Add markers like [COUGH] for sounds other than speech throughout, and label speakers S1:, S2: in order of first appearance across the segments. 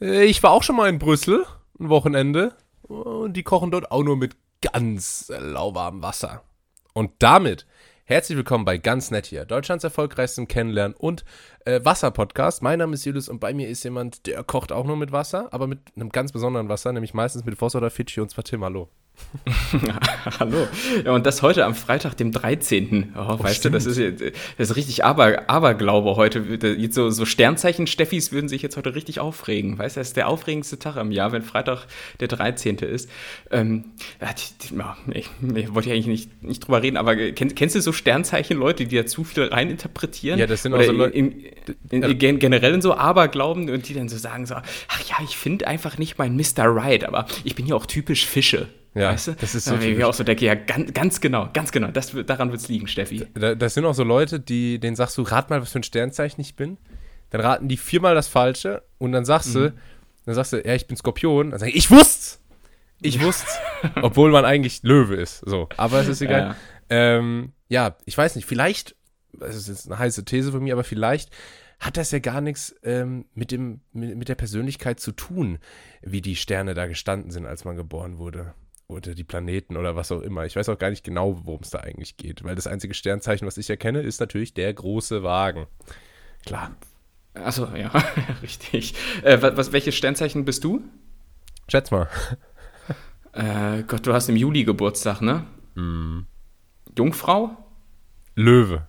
S1: Äh, Ich war auch schon mal in Brüssel, ein Wochenende. Und die kochen dort auch nur mit ganz lauwarmem Wasser. Und damit herzlich willkommen bei Ganz Nett hier, Deutschlands erfolgreichsten Kennenlernen- und äh, Wasser-Podcast. Mein Name ist Julius und bei mir ist jemand, der kocht auch nur mit Wasser, aber mit einem ganz besonderen Wasser, nämlich meistens mit Voss oder Fidschi und zwar Tim. Hallo. [LAUGHS]
S2: Hallo. Ja, und das heute am Freitag, dem 13. Oh, weißt
S1: stimmt.
S2: du, das ist, das ist richtig Aber, Aberglaube heute. Jetzt so, so Sternzeichen-Steffis würden sich jetzt heute richtig aufregen. Weißt du, das ist der aufregendste Tag im Jahr, wenn Freitag der 13. ist. Ähm, ja, ich, ich wollte ja eigentlich nicht, nicht drüber reden, aber kennst, kennst du so Sternzeichen-Leute, die da zu viel reininterpretieren?
S1: Ja, das sind auch
S2: Oder
S1: so Leute-
S2: In, in, in, gen- generell in so Aberglauben und die dann so sagen so, ach ja, ich finde einfach nicht meinen Mr. Right, aber ich bin ja auch typisch Fische.
S1: Ja,
S2: weißt du?
S1: das ist so
S2: Da, ich auch so denke, ja, ganz, ganz genau, ganz genau, das, daran wird es liegen, Steffi.
S1: Da, das sind auch so Leute, die, denen sagst du, rat mal, was für ein Sternzeichen ich bin. Dann raten die viermal das Falsche und dann sagst du, dann sagst du, ja, ich bin Skorpion. Dann sag ich, ich wusste Ich wusste Obwohl man eigentlich Löwe ist. So, aber es ist egal.
S2: Ja.
S1: Ähm, ja, ich weiß nicht, vielleicht, das ist jetzt eine heiße These von mir, aber vielleicht hat das ja gar nichts ähm, mit, dem, mit, mit der Persönlichkeit zu tun, wie die Sterne da gestanden sind, als man geboren wurde. Oder die Planeten oder was auch immer. Ich weiß auch gar nicht genau, worum es da eigentlich geht, weil das einzige Sternzeichen, was ich erkenne, ist natürlich der große Wagen. Klar.
S2: Achso, ja, richtig. Äh, was, welches Sternzeichen bist du?
S1: Schätz mal.
S2: Äh, Gott, du hast im Juli Geburtstag, ne?
S1: Mhm.
S2: Jungfrau?
S1: Löwe.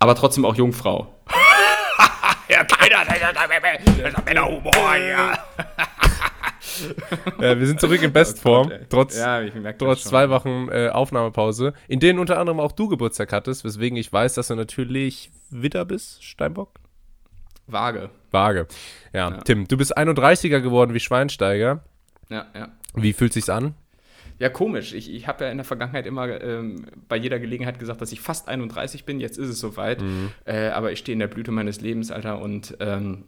S2: Aber trotzdem auch Jungfrau. ja, keiner, das ist Männerhumor, ja. [LAUGHS]
S1: Äh, wir sind zurück in Bestform,
S2: Oh
S1: trotz,
S2: ja,
S1: trotz zwei Wochen äh, Aufnahmepause, in denen unter anderem auch du Geburtstag hattest, weswegen ich weiß, dass du natürlich Witter bist, Steinbock?
S2: Vage.
S1: Vage. Ja,
S2: Ja.
S1: Tim, du bist 31er geworden wie Schweinsteiger.
S2: Ja, ja.
S1: Wie fühlt sich's an?
S2: Ja, komisch. Ich, ich habe ja in der Vergangenheit immer ähm, bei jeder Gelegenheit gesagt, dass ich fast 31 bin. Jetzt ist es soweit. Äh, aber ich stehe in der Blüte meines Lebens, Alter, und ähm,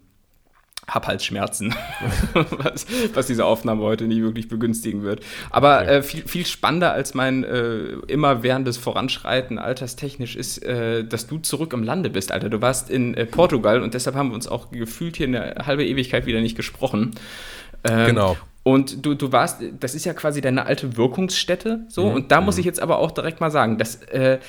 S2: hab halt Schmerzen, [LAUGHS] was, was diese Aufnahme heute nicht wirklich begünstigen wird. Aber äh, viel, viel spannender als mein äh, immerwährendes Voranschreiten alterstechnisch ist, äh, dass du zurück im Lande bist, Alter. Du warst in äh, Portugal und deshalb haben wir uns auch gefühlt hier eine halbe Ewigkeit wieder nicht gesprochen. Ähm,
S1: Genau.
S2: Und du, du warst, das ist ja quasi deine alte Wirkungsstätte, so.
S1: Mhm.
S2: Und da muss ich jetzt aber auch direkt mal sagen, dass äh,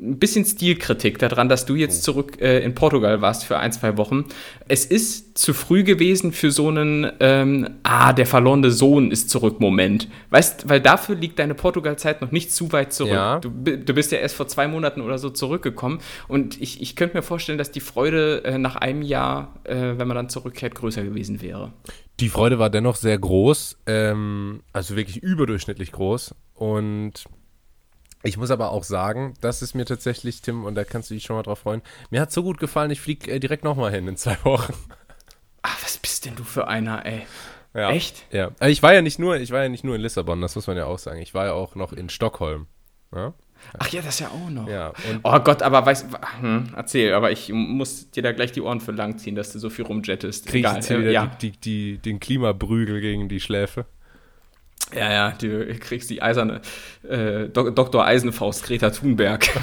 S2: ein bisschen Stilkritik daran, dass du
S1: Oh.
S2: jetzt zurück äh, in Portugal warst für ein, zwei Wochen. Es ist zu früh gewesen für so einen, ähm, ah, der verlorene Sohn ist zurück Moment. Weißt, weil dafür liegt deine Portugal-Zeit noch nicht zu weit zurück.
S1: Ja.
S2: Du, du bist ja erst vor zwei Monaten oder so zurückgekommen. Und ich, ich könnte mir vorstellen, dass die Freude äh, nach einem Jahr, äh, wenn man dann zurückkehrt, größer gewesen wäre.
S1: Die Freude war dennoch sehr groß, ähm, also wirklich überdurchschnittlich groß. Und ich muss aber auch sagen, das ist mir tatsächlich, Tim, und da kannst du dich schon mal drauf freuen, mir hat so gut gefallen, ich fliege äh, direkt nochmal hin in zwei Wochen.
S2: Ah, was bist denn du für einer, ey?
S1: Ja.
S2: Echt?
S1: Ja. Aber ich war ja nicht nur, ich war ja nicht nur in Lissabon, das muss man ja auch sagen. Ich war ja auch noch in Stockholm. Ja.
S2: Ach ja, das ja auch noch.
S1: ja.
S2: Oh Gott, aber weißt hm, erzähl, aber ich muss dir da gleich die Ohren für lang ziehen, dass du so viel rumjettest.
S1: krieg ich jetzt hier
S2: äh,
S1: wieder
S2: ja.
S1: die, die, die, den Klimabrügel gegen die Schläfe.
S2: Ja, ja, du kriegst die eiserne äh, Dok Dr. Eisenfaust Greta Thunberg. [LAUGHS]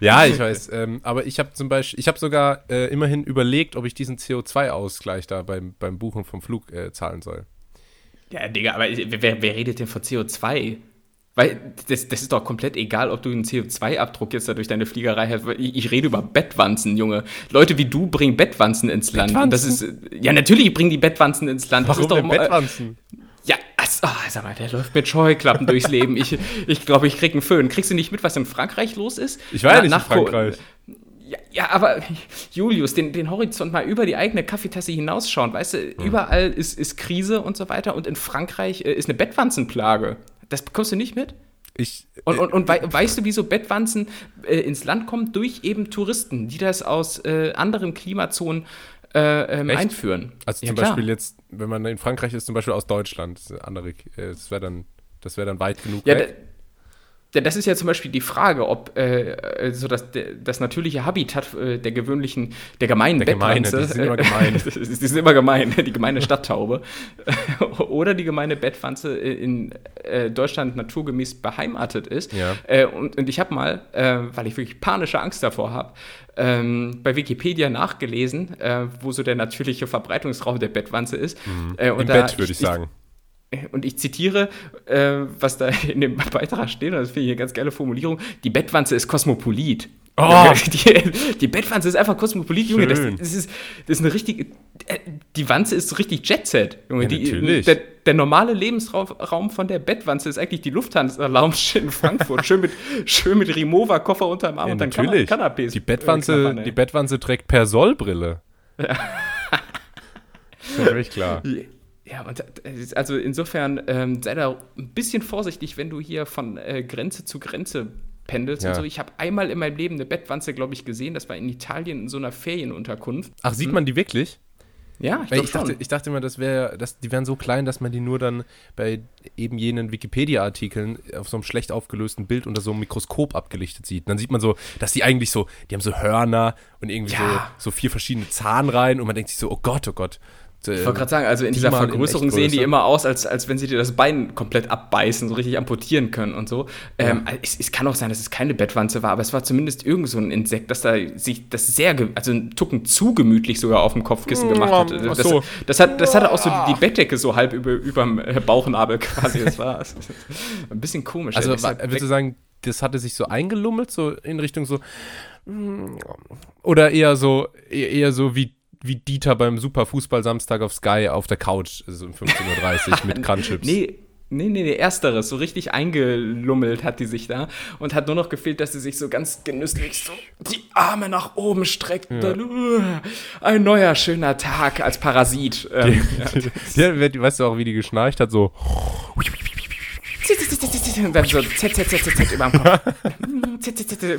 S1: Ja, ich weiß. ähm, aber ich habe zum Beispiel, ich habe sogar äh, immerhin überlegt, ob ich diesen CO2-Ausgleich da beim, beim Buchen vom Flug äh, zahlen soll.
S2: ja, Digga, aber wer, wer redet denn von CO2? Weil das, das ist doch komplett egal, ob du einen CO2-Abdruck jetzt da durch deine Fliegerei hast. Ich, ich rede über Bettwanzen, Junge. Leute wie du bringen Bettwanzen ins Land. Und das ist, ja, natürlich bringen die Bettwanzen ins Land. Das
S1: Warum
S2: ist doch mal-
S1: Bettwanzen?
S2: Ja, also, ah, sag mal, der läuft mit Scheuklappen durchs Leben. Ich glaube, ich, glaub, ich krieg einen Föhn. Kriegst du nicht mit, was in Frankreich los ist?
S1: Ich war ja nicht in
S2: Co-
S1: Frankreich.
S2: Ja, ja, aber Julius, den, den Horizont mal über die eigene Kaffeetasse hinausschauen. Weißt du, überall ist, ist Krise und so weiter. Und in Frankreich äh, ist eine Bettwanzenplage. Das bekommst du nicht mit?
S1: Ich,
S2: Und, und, und wei weißt du, wieso Bettwanzen äh, ins Land kommen? Durch eben Touristen, die das aus äh, anderen Klimazonen äh, ähm, einführen.
S1: also
S2: Ja,
S1: zum
S2: klar.
S1: Beispiel jetzt, wenn man in Frankreich ist, zum Beispiel aus Deutschland, andere, äh, das wäre dann, das wäre dann weit genug
S2: Ja,
S1: weg.
S2: Ja, das ist ja zum Beispiel die Frage, ob äh, so das, das natürliche Habitat äh, der gewöhnlichen, der gemeinen der
S1: Bettwanze, gemeine, die sind immer gemein. [LAUGHS]
S2: die sind immer gemein, die gemeine Stadttaube [LAUGHS] oder die gemeine Bettwanze in äh, Deutschland naturgemäß beheimatet ist.
S1: Ja.
S2: Äh, und, und ich habe mal, äh, weil ich wirklich panische Angst davor habe, ähm, bei Wikipedia nachgelesen, äh, wo so der natürliche Verbreitungsraum der Bettwanze ist.
S1: Mhm. Im Bett, würde ich, ich sagen
S2: und ich zitiere, äh, was da [LAUGHS] in dem Beitrag steht, und das finde ich eine ganz geile Formulierung: Die Bettwanze ist kosmopolit.
S1: Oh. [LAUGHS]
S2: Die, die Bettwanze ist einfach kosmopolit, Junge. Das, das, ist, das ist eine richtige. Äh, die Wanze ist so richtig Jetset, Junge.
S1: Ja,
S2: die,
S1: natürlich.
S2: Der, der, normale Lebensraum von der Bettwanze ist eigentlich die Lufthansa-Lounge in Frankfurt. schön mit, schön mit Remover-Koffer unterm Arm
S1: ja,
S2: und dann
S1: natürlich.
S2: Canapés.
S1: Die Bettwanze, äh, die Bettwanze trägt Persolbrille. Ja. Völlig klar. [LAUGHS]
S2: Ja, und also insofern ähm, sei da ein bisschen vorsichtig, wenn du hier von äh, Grenze zu Grenze pendelst ja. und so. Ich habe einmal in meinem Leben eine Bettwanze, glaube ich, gesehen. Das war in Italien in so einer Ferienunterkunft.
S1: Ach, sieht hm. man die wirklich?
S2: Ja,
S1: ich, ich dachte, ich dachte immer, das wäre, dass die wären so klein, dass man die nur dann bei eben jenen Wikipedia-Artikeln auf so einem schlecht aufgelösten Bild unter so einem Mikroskop abgelichtet sieht. dann sieht man so, dass die eigentlich so, die haben so Hörner und irgendwie
S2: ja.
S1: so, so vier verschiedene Zahnreihen und man denkt sich so, oh Gott, oh Gott,
S2: ich wollte gerade sagen, also in dieser Vergrößerung sehen die immer aus, als, als wenn sie dir das Bein komplett abbeißen, so richtig amputieren können und so. Ja. Ähm, es, es, kann auch sein, dass es keine Bettwanze war, aber es war zumindest irgend so ein Insekt, das da sich das sehr, also einen Tucken zu gemütlich sogar auf dem Kopfkissen gemacht hat. Das,
S1: so.
S2: das, hat, das hatte auch so die, die Bettdecke so halb über, überm Bauchnabel quasi. Das war [LAUGHS] ein bisschen komisch.
S1: Also würdest du sagen, das hatte sich so eingelummelt, so in Richtung so mm, oder eher so eher so wie wie Dieter beim Superfußball Samstag auf Sky auf der Couch, also um 15.30 Uhr [LAUGHS] mit Crunchips.
S2: Nee, Nee, nee, nee, ersteres. So richtig eingelummelt hat die sich da und hat nur noch gefehlt, dass sie sich so ganz genüsslich so die Arme nach oben streckt. Ja. Dann, uh, ein neuer schöner Tag als Parasit. Ähm,
S1: die, [LAUGHS] ja. die, weißt du auch, wie die geschnarcht hat? So.
S2: Dann so z, z, z, z, z über dem Kopf.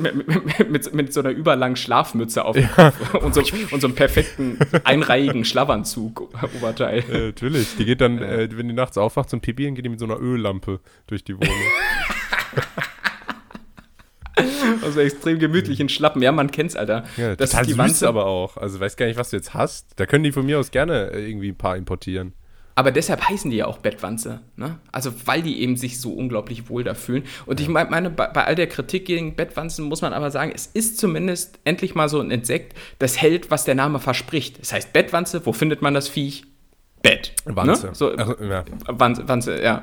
S2: [LAUGHS] mit, mit, mit, so einer überlangen Schlafmütze auf dem. Kopf und so, und so einem perfekten einreihigen Schlafanzug [LAUGHS] Oberteil.
S1: Äh, natürlich, die geht dann, äh, wenn die nachts aufwacht zum Pipi, geht die mit so einer Öllampe durch die Wohnung. [LAUGHS]
S2: Also extrem gemütlichen Schlappen. Ja, man kennt's, Alter.
S1: Ja, das ist die Wanze aber auch. Also weiß gar nicht, was du jetzt hast. Da können die von mir aus gerne äh, irgendwie ein paar importieren.
S2: Aber deshalb heißen die ja auch Bettwanze. Ne? Also, weil die eben sich so unglaublich wohl da fühlen. Und ich meine, bei, bei, all der Kritik gegen Bettwanzen muss man aber sagen, es ist zumindest endlich mal so ein Insekt, das hält, was der Name verspricht. Das heißt Bettwanze, wo findet man das Viech? Bett.
S1: Wanze.
S2: Ne? So, Ach, ja. Wanze, Wanze, ja.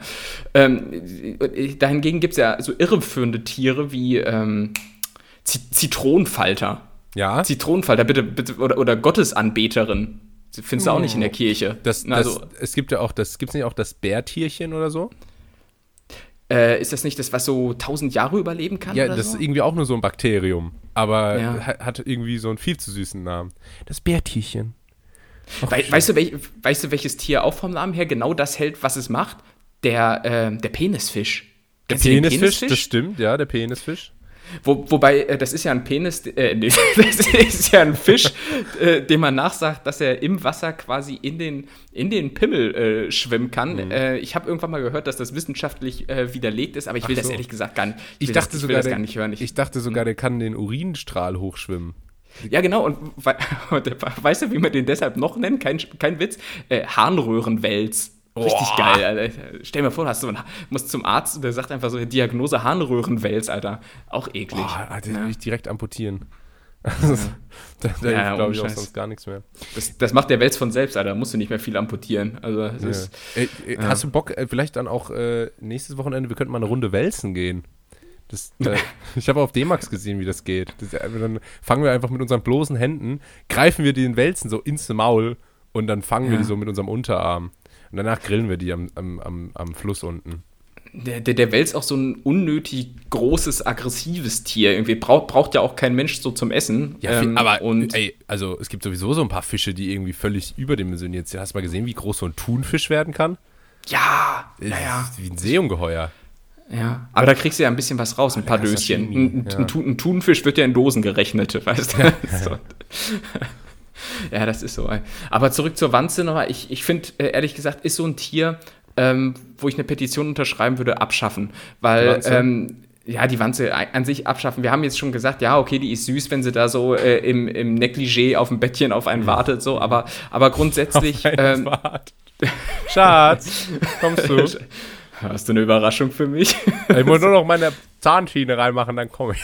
S2: Ähm, dahingegen gibt es ja so irreführende Tiere wie ähm, Zitronenfalter.
S1: Ja.
S2: Zitronenfalter, bitte, bitte, oder, oder Gottesanbeterin. Findest du auch nicht in der Kirche.
S1: Das, also, das, es gibt ja auch das, gibt es nicht auch das Bärtierchen oder so?
S2: Äh, ist das nicht das, was so tausend Jahre überleben kann?
S1: Ja, das so? ist irgendwie auch nur so ein Bakterium. Aber ja. hat irgendwie so einen viel zu süßen Namen. Das Bärtierchen.
S2: We weißt, du, welch, weißt du, welches Tier auch vom Namen her genau das hält, was es macht? Der, äh, der Penisfisch.
S1: Der Penisfisch, Penisfisch, das stimmt, ja, der Penisfisch.
S2: Wo, wobei, äh, das ist ja ein Penis, äh, [LAUGHS] nee, das ist ja ein Fisch, äh, dem man nachsagt, dass er im Wasser quasi in den, in den Pimmel äh, schwimmen kann. Mhm. Äh, ich habe irgendwann mal gehört, dass das wissenschaftlich äh, widerlegt ist, aber ich will so. das ehrlich gesagt gar nicht,
S1: ich, ich dachte das, ich sogar, gar
S2: nicht hören.
S1: Ich, ich dachte sogar, der kann den Urinstrahl hochschwimmen.
S2: Ja, genau. Und, [LAUGHS] we weißt du, wie man den deshalb noch nennt? Kein, kein Witz. Harnröhrenwels. Richtig Boah. geil, Alter. Stell dir mal vor, hast du musst zum Arzt und der sagt einfach so Diagnose Harnröhrenwels, Alter. Auch eklig.
S1: Boah, Alter, ja. will ich direkt amputieren. Also, ja. [LAUGHS] da da ja, glaube ich auch sonst gar nichts mehr.
S2: Das, das, macht der Wels von selbst, Alter. Da musst du nicht mehr viel amputieren. Also, ja. ist,
S1: Ey, äh, Hast du Bock, äh, vielleicht dann auch äh, nächstes Wochenende, wir könnten mal eine Runde Wälzen gehen. Das, äh, [LAUGHS] ich habe auf D-Max gesehen, wie das geht. Das, äh, dann fangen wir einfach mit unseren bloßen Händen, greifen wir den Wälzen so ins Maul und dann fangen wir die so mit unserem Unterarm. Und danach grillen wir die am, am, am, am Fluss unten.
S2: Der, der, der Wels auch so ein unnötig großes, aggressives Tier. Irgendwie braucht, braucht ja auch kein Mensch so zum Essen.
S1: Ja, ähm, aber und ey, also es gibt sowieso so ein paar Fische, die irgendwie völlig überdimensioniert sind. Hast du mal gesehen, wie groß so ein Thunfisch werden kann?
S2: Ja,
S1: ja. Wie ein Seeungeheuer.
S2: Ja, aber da kriegst du ja ein bisschen was raus, ein paar Döschen. Ein, ja. ein, ein, Thunfisch wird ja in Dosen gerechnet, [LAUGHS] weißt du? [LAUGHS] Ja. [LAUGHS] Ja, das ist so. Aber zurück zur Wanze nochmal. Ich, ich finde, äh, ehrlich gesagt, ist so ein Tier, ähm, wo ich eine Petition unterschreiben würde, abschaffen. Weil, ähm, ja, die Wanze an sich abschaffen. Wir haben jetzt schon gesagt, ja, okay, die ist süß, wenn sie da so äh, im, im Negligé auf dem Bettchen auf einen wartet, so, aber, aber grundsätzlich. [LAUGHS] Ähm, [LAUGHS]
S1: Schatz, kommst du?
S2: Hast du eine Überraschung für mich?
S1: Ich muss nur noch meine Zahnschiene reinmachen, dann komme ich.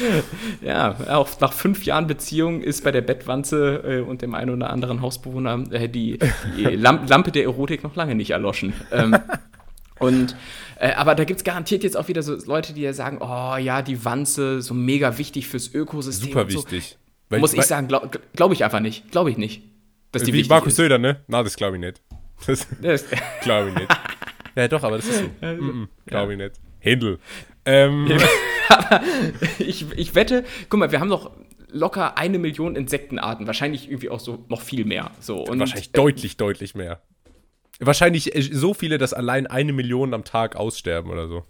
S1: [LAUGHS]
S2: ja, auch nach fünf Jahren Beziehung ist bei der Bettwanze äh, und dem einen oder anderen Hausbewohner äh, die, die [LAUGHS] Lamp Lampe der Erotik noch lange nicht erloschen. Ähm, und äh, aber da gibt es garantiert jetzt auch wieder so Leute, die ja sagen, oh ja, die Wanze, so mega wichtig fürs Ökosystem.
S1: Super wichtig.
S2: Weil, Muss ich sagen, glaube glaub ich einfach nicht. Glaube ich nicht.
S1: Dass die wie Markus Söder, ne? Na, das glaube ich nicht. Das, das [LAUGHS] glaube ich nicht. ja, doch, aber das ist so. Mm -mm, glaube ich nicht. Händel. Ähm. [LAUGHS]
S2: aber ich, ich wette, guck mal, wir haben doch locker eine Million Insektenarten. Wahrscheinlich irgendwie auch so noch viel mehr. So,
S1: und, wahrscheinlich äh, deutlich, deutlich mehr. Wahrscheinlich äh, so viele, dass allein eine Million am Tag aussterben oder so.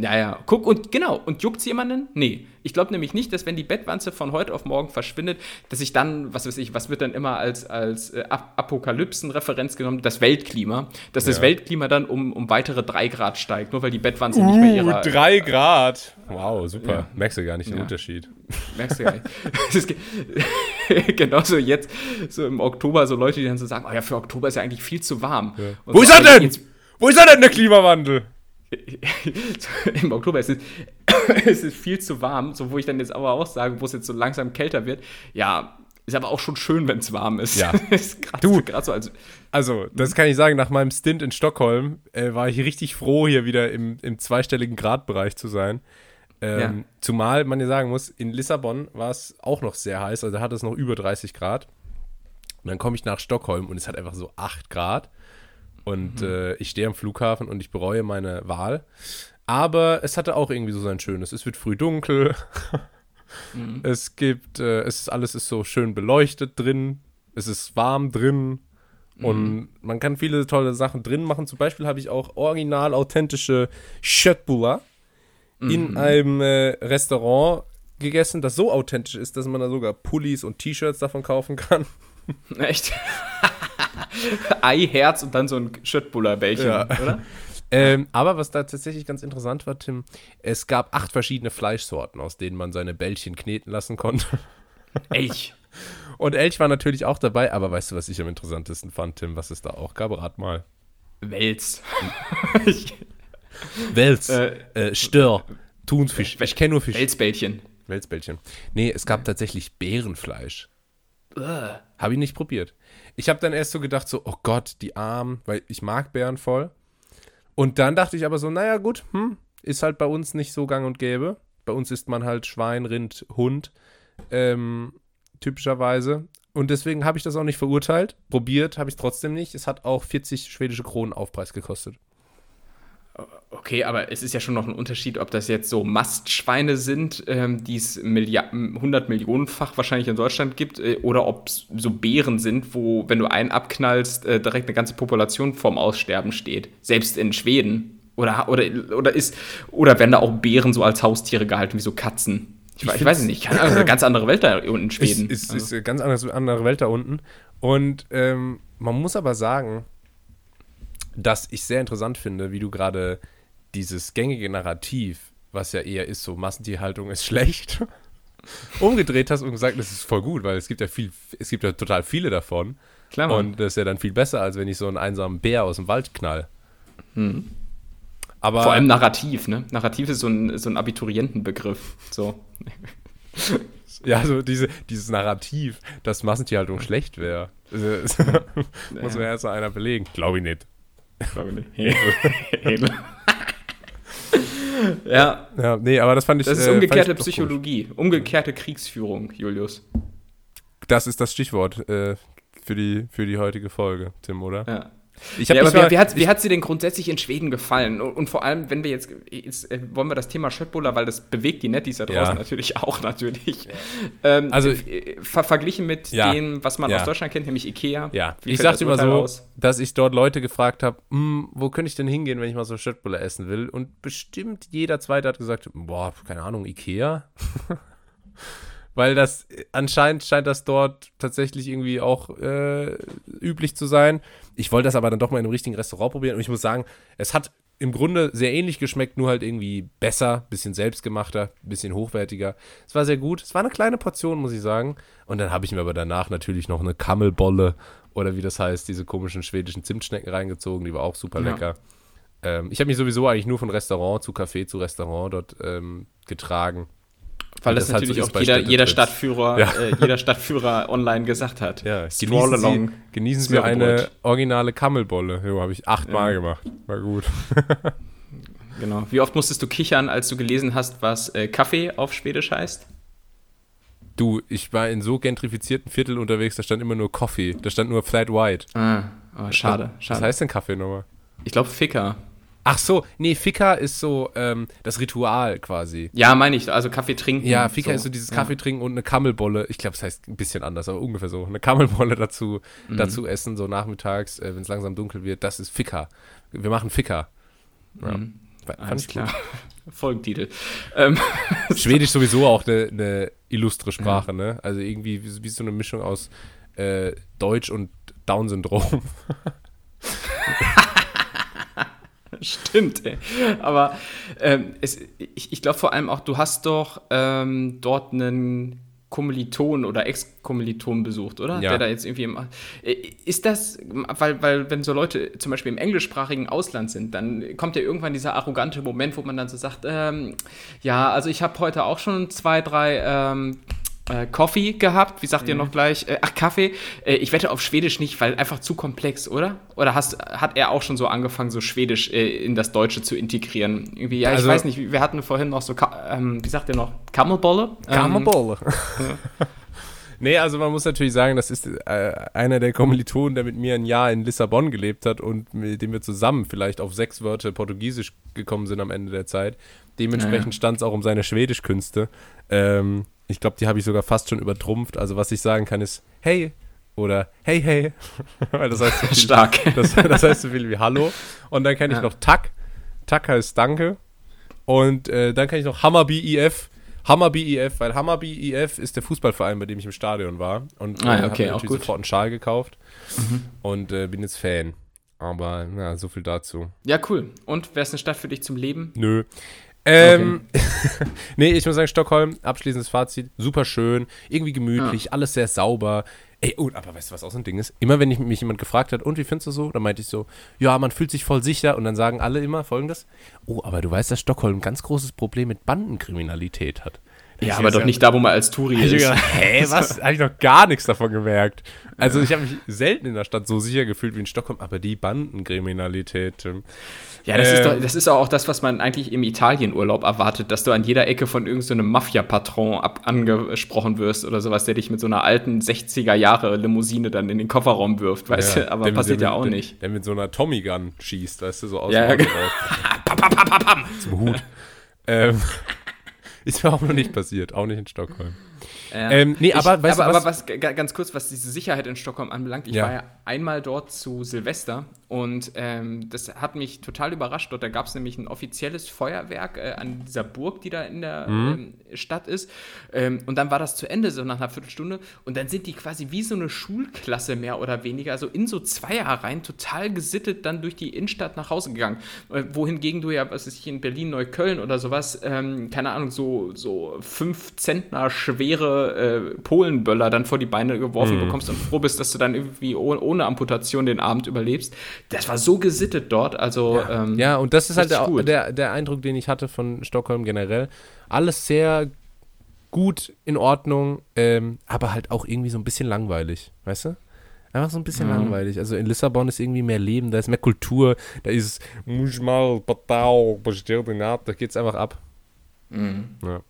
S2: Ja, ja. Guck, und genau. Und juckt's jemanden? Nee. Ich glaube nämlich nicht, dass wenn die Bettwanze von heute auf morgen verschwindet, dass ich dann, was weiß ich, was wird dann immer als, als äh, Apokalypsen-Referenz genommen? Das Weltklima. Dass ja. das Weltklima dann um, um weitere drei Grad steigt, nur weil die Bettwanze uh, nicht mehr ihre.
S1: Drei Grad! Wow, super. Ja. Merkst du gar nicht den ja. Unterschied.
S2: Merkst du gar nicht. [LAUGHS] [LAUGHS] genauso jetzt, so im Oktober, so Leute, die dann so sagen: Oh ja, für Oktober ist ja eigentlich viel zu warm.
S1: Wo ist er denn? Wo ist er denn, der Klimawandel? [LAUGHS]
S2: im Oktober ist es, [COUGHS] es ist viel zu warm, so wo ich dann jetzt aber auch sage, wo es jetzt so langsam kälter wird. Ja, ist aber auch schon schön, wenn es warm ist.
S1: Ja. [LAUGHS] ist grad, du, grad so als, also das kann ich sagen, nach meinem Stint in Stockholm äh, war ich richtig froh, hier wieder im, im zweistelligen Gradbereich zu sein. Ähm, ja. Zumal man ja sagen muss, in Lissabon war es auch noch sehr heiß, also da hat es noch über 30 Grad. Und dann komme ich nach Stockholm und es hat einfach so 8 Grad. Und mhm. äh, ich stehe am Flughafen und ich bereue meine Wahl. Aber es hatte auch irgendwie so sein Schönes. Es wird früh dunkel. [LAUGHS] mhm. Es gibt, äh, es ist, alles ist so schön beleuchtet drin. Es ist warm drin. Und mhm. man kann viele tolle Sachen drin machen. Zum Beispiel habe ich auch original authentische Schöttbula in mhm. einem äh, Restaurant gegessen, das so authentisch ist, dass man da sogar Pullis und T-Shirts davon kaufen kann.
S2: Echt? [LAUGHS] [LAUGHS] Ei, Herz und dann so ein Schöttbuller-Bällchen, ja. oder? [LAUGHS]
S1: Ähm, aber was da tatsächlich ganz interessant war, Tim, es gab acht verschiedene Fleischsorten, aus denen man seine Bällchen kneten lassen konnte. [LAUGHS]
S2: Elch.
S1: Und Elch war natürlich auch dabei, aber weißt du, was ich am interessantesten fand, Tim, was es da auch gab? Rat mal.
S2: Wels.
S1: Wels. Äh, äh, Stör. Thunfisch.
S2: Ich kenne nur Fisch. Welsbällchen.
S1: Welsbällchen. Nee, es gab tatsächlich Bärenfleisch. Habe ich nicht probiert. Ich habe dann erst so gedacht, so, oh Gott, die Armen, weil ich mag Bären voll. Und dann dachte ich aber so, naja, gut, hm, ist halt bei uns nicht so gang und gäbe. Bei uns isst man halt Schwein, Rind, Hund, ähm, typischerweise. Und deswegen habe ich das auch nicht verurteilt. Probiert habe ich trotzdem nicht. Es hat auch 40 schwedische Kronen Aufpreis gekostet.
S2: Okay, aber es ist ja schon noch ein Unterschied, ob das jetzt so Mastschweine sind, ähm, die es 100 Millionenfach wahrscheinlich in Deutschland gibt, äh, oder ob es so Bären sind, wo, wenn du einen abknallst, äh, direkt eine ganze Population vorm Aussterben steht. Selbst in Schweden. Oder, oder, oder, ist, oder werden da auch Bären so als Haustiere gehalten, wie so Katzen? Ich, ich, ich weiß es nicht. Also eine ganz andere Welt da unten in Schweden.
S1: Ist, ist, also. ist eine ganz andere, andere Welt da unten. Und ähm, man muss aber sagen, dass ich sehr interessant finde, wie du gerade dieses gängige Narrativ, was ja eher ist, so Massentierhaltung ist [LAUGHS] schlecht, umgedreht hast und gesagt, das ist voll gut, weil es gibt ja viel, es gibt ja total viele davon. Klar, Mann. Und das ist ja dann viel besser, als wenn ich so einen einsamen Bär aus dem Wald knall.
S2: Hm. Aber Vor allem Narrativ, ne? Narrativ ist so ein, so ein Abiturientenbegriff. So. [LAUGHS]
S1: ja, so diese, dieses Narrativ, dass Massentierhaltung schlecht wäre. [LAUGHS] muss mir erst mal einer belegen. Glaube ich nicht. Glaube ich nicht. [LAUGHS]
S2: Ja.
S1: Ja, nee, aber das fand ich.
S2: Das ist äh, umgekehrte Psychologie, umgekehrte Kriegsführung, Julius.
S1: Das ist das Stichwort äh, für, die, für die heutige Folge, Tim, oder?
S2: Ja. Ich ja, aber wie, wie, hat, wie hat sie denn grundsätzlich in Schweden gefallen? Und, vor allem, wenn wir jetzt, jetzt äh, wollen wir das Thema Schöttbuller, weil das bewegt die Netties da draußen ja. natürlich [LAUGHS] auch natürlich. Ja. Ähm, also äh, ver verglichen mit dem, was man aus Deutschland kennt, nämlich Ikea.
S1: Ja, ich sagte immer so, aus? dass ich dort Leute gefragt habe, hm, wo könnte ich denn hingehen, wenn ich mal so Schöttbuller essen will? Und bestimmt jeder Zweite hat gesagt, boah, keine Ahnung, Ikea. [LAUGHS] weil das anscheinend scheint das dort tatsächlich irgendwie auch äh, üblich zu sein. Ich wollte das aber dann doch mal in einem richtigen Restaurant probieren und ich muss sagen, es hat im Grunde sehr ähnlich geschmeckt, nur halt irgendwie besser, bisschen selbstgemachter, bisschen hochwertiger. Es war sehr gut. Es war eine kleine Portion, muss ich sagen. Und dann habe ich mir aber danach natürlich noch eine Kammelbolle oder wie das heißt, diese komischen schwedischen Zimtschnecken reingezogen. Die war auch super
S2: Ja.
S1: lecker. Ähm, ich habe mich sowieso eigentlich nur von Restaurant zu Café zu Restaurant dort ähm, getragen.
S2: Weil das,
S1: das halt so
S2: natürlich auch jeder, jeder. Stadtführer,
S1: Ja.
S2: äh, jeder Stadtführer online gesagt hat.
S1: Ja,
S2: Stroll
S1: genießen
S2: along.
S1: Sie, genießen Sie eine originale Kammelbolle. Jo, habe ich achtmal gemacht. War gut. [LAUGHS]
S2: Genau. Wie oft musstest du kichern, als du gelesen hast, was äh, Kaffee auf Schwedisch heißt?
S1: Du, ich war in so gentrifizierten Vierteln unterwegs, da stand immer nur Coffee. Da stand nur Flat White.
S2: Ah, oh, schade, schade.
S1: Was heißt denn Kaffee nochmal?
S2: ich glaube Ficker.
S1: Ach so, nee, Fika ist so ähm, das Ritual quasi.
S2: Ja, meine ich, also Kaffee trinken.
S1: Ja, Fika ist so dieses
S2: ja.
S1: Kaffee trinken und eine Kammelbolle. Ich glaube, es heißt ein bisschen anders, aber ungefähr so. Eine Kammelbolle dazu,
S2: Mhm.
S1: dazu essen, so nachmittags, äh, wenn es langsam dunkel wird. Das ist Fika. Wir machen Fika. Ja.
S2: Mhm. Alles klar. [LAUGHS] Folgentitel. Ähm. [LAUGHS]
S1: Schwedisch sowieso auch eine, eine illustre Sprache, ne? Also irgendwie wie, wie so eine Mischung aus äh, Deutsch und Down-Syndrom. [LAUGHS] [LAUGHS]
S2: Stimmt, ey. Aber ähm, es, ich, ich glaube vor allem auch, du hast doch ähm, dort einen Kommiliton oder Ex-Kommiliton besucht, oder?
S1: Ja.
S2: Der da jetzt irgendwie im, äh, Ist das, weil, weil wenn so Leute zum Beispiel im englischsprachigen Ausland sind, dann kommt ja irgendwann dieser arrogante Moment, wo man dann so sagt, ähm, ja, also ich habe heute auch schon zwei, drei ähm, äh, Coffee gehabt. Wie sagt ihr
S1: Mhm.
S2: noch gleich? Äh, ach, Kaffee. Äh, ich wette auf Schwedisch nicht, weil einfach zu komplex, oder? Oder hast, hat er auch schon so angefangen, so Schwedisch äh, in das Deutsche zu integrieren? Irgendwie, ja, ich
S1: Also-
S2: weiß nicht, wir hatten vorhin noch so, ähm, wie sagt ihr noch? Kammelbolle? Ähm,
S1: Kammerbolle. [LAUGHS] nee, also man muss natürlich sagen, das ist äh, einer der Kommilitonen, der mit mir ein Jahr in Lissabon gelebt hat und mit dem wir zusammen vielleicht auf sechs Wörter Portugiesisch gekommen sind am Ende der Zeit. Dementsprechend
S2: Ja, ja.
S1: stand es auch um seine Schwedischkünste. Ähm, ich glaube, die habe ich sogar fast schon übertrumpft. Also was ich sagen kann ist Hey oder Hey Hey. [LAUGHS] Weil das heißt so viel,
S2: Stark. [LAUGHS]
S1: das, das heißt so viel wie Hallo. Und dann kann ich
S2: Ja.
S1: noch Tak. Tak heißt Danke. Und äh, dann kann ich noch Hammerby IF. Hammerby IF, weil Hammerby IF ist der Fußballverein, bei dem ich im Stadion war. Und
S2: Ah
S1: äh,
S2: okay,
S1: mir
S2: auch
S1: natürlich.
S2: Mhm.
S1: sofort einen Schal gekauft. Und äh, bin jetzt Fan. Aber na, so viel dazu.
S2: Ja, cool. Und wäre es eine Stadt für dich zum Leben?
S1: Nö. Ähm, [LAUGHS] nee, ich muss sagen, Stockholm, abschließendes Fazit, super schön, irgendwie gemütlich, alles sehr sauber. Ey, und, aber weißt du, was auch so ein Ding ist? Immer wenn ich, mich jemand gefragt hat, und wie findest du so? Dann meinte ich so, ja, man fühlt sich voll sicher und dann sagen alle immer folgendes, oh, aber du weißt, dass Stockholm ein ganz großes Problem mit Bandenkriminalität hat.
S2: Ja, aber doch nicht da, wo man als Touri
S1: Ich
S2: ist.
S1: gedacht, hä, [LAUGHS] was? Habe ich noch gar nichts davon gemerkt. Also ich habe mich selten in der Stadt so sicher gefühlt wie in Stockholm, aber die Bandenkriminalität. ähm,
S2: Ja, das, ist
S1: Ähm.
S2: doch, das ist auch das, was man eigentlich im Italienurlaub erwartet, dass du an jeder Ecke von irgendeinem so Mafia-Patron angesprochen wirst oder sowas, der dich mit so einer alten 60er-Jahre-Limousine dann in den Kofferraum wirft, weißt du? Aber
S1: der
S2: passiert
S1: der
S2: ja auch
S1: der,
S2: nicht.
S1: Der mit so einer Tommy Gun schießt, weißt du, so aus
S2: Ja,
S1: dem
S2: ja,
S1: raus. [LAUGHS] Zum Hut. ähm, [LAUGHS] ist mir auch noch nicht passiert, auch nicht in Stockholm.
S2: Ja.
S1: Ähm, nee, aber
S2: ich,
S1: weißt
S2: aber,
S1: was?
S2: aber was, ganz kurz, was diese Sicherheit in Stockholm anbelangt, ich
S1: Ja.
S2: war ja einmal dort zu Silvester und ähm, das hat mich total überrascht. Dort da gab es nämlich ein offizielles Feuerwerk äh, an dieser Burg, die da in der
S1: Mhm.
S2: ähm, Stadt ist. Ähm, und dann war das zu Ende, so nach einer Viertelstunde. Und dann sind die quasi wie so eine Schulklasse mehr oder weniger, also in so Zweierreihen, total gesittet dann durch die Innenstadt nach Hause gegangen. Äh, wohingegen du ja, was ist hier in Berlin, Neukölln oder sowas, ähm, keine Ahnung, so, so fünf Zentner schwere äh, Polenböller dann vor die Beine geworfen bekommst und froh bist, dass du dann irgendwie oh, ohne Amputation den Abend überlebst. Das war so gesittet dort, also ähm,
S1: Ja, und das ist halt der, der, der Eindruck, den ich hatte von Stockholm generell. Alles sehr gut, in Ordnung, ähm, aber halt auch irgendwie so ein bisschen langweilig, weißt du? Einfach so ein bisschen langweilig. Also in Lissabon ist irgendwie mehr Leben, da ist mehr Kultur, da ist Mujmal, Patau, da geht's einfach ab. Ja.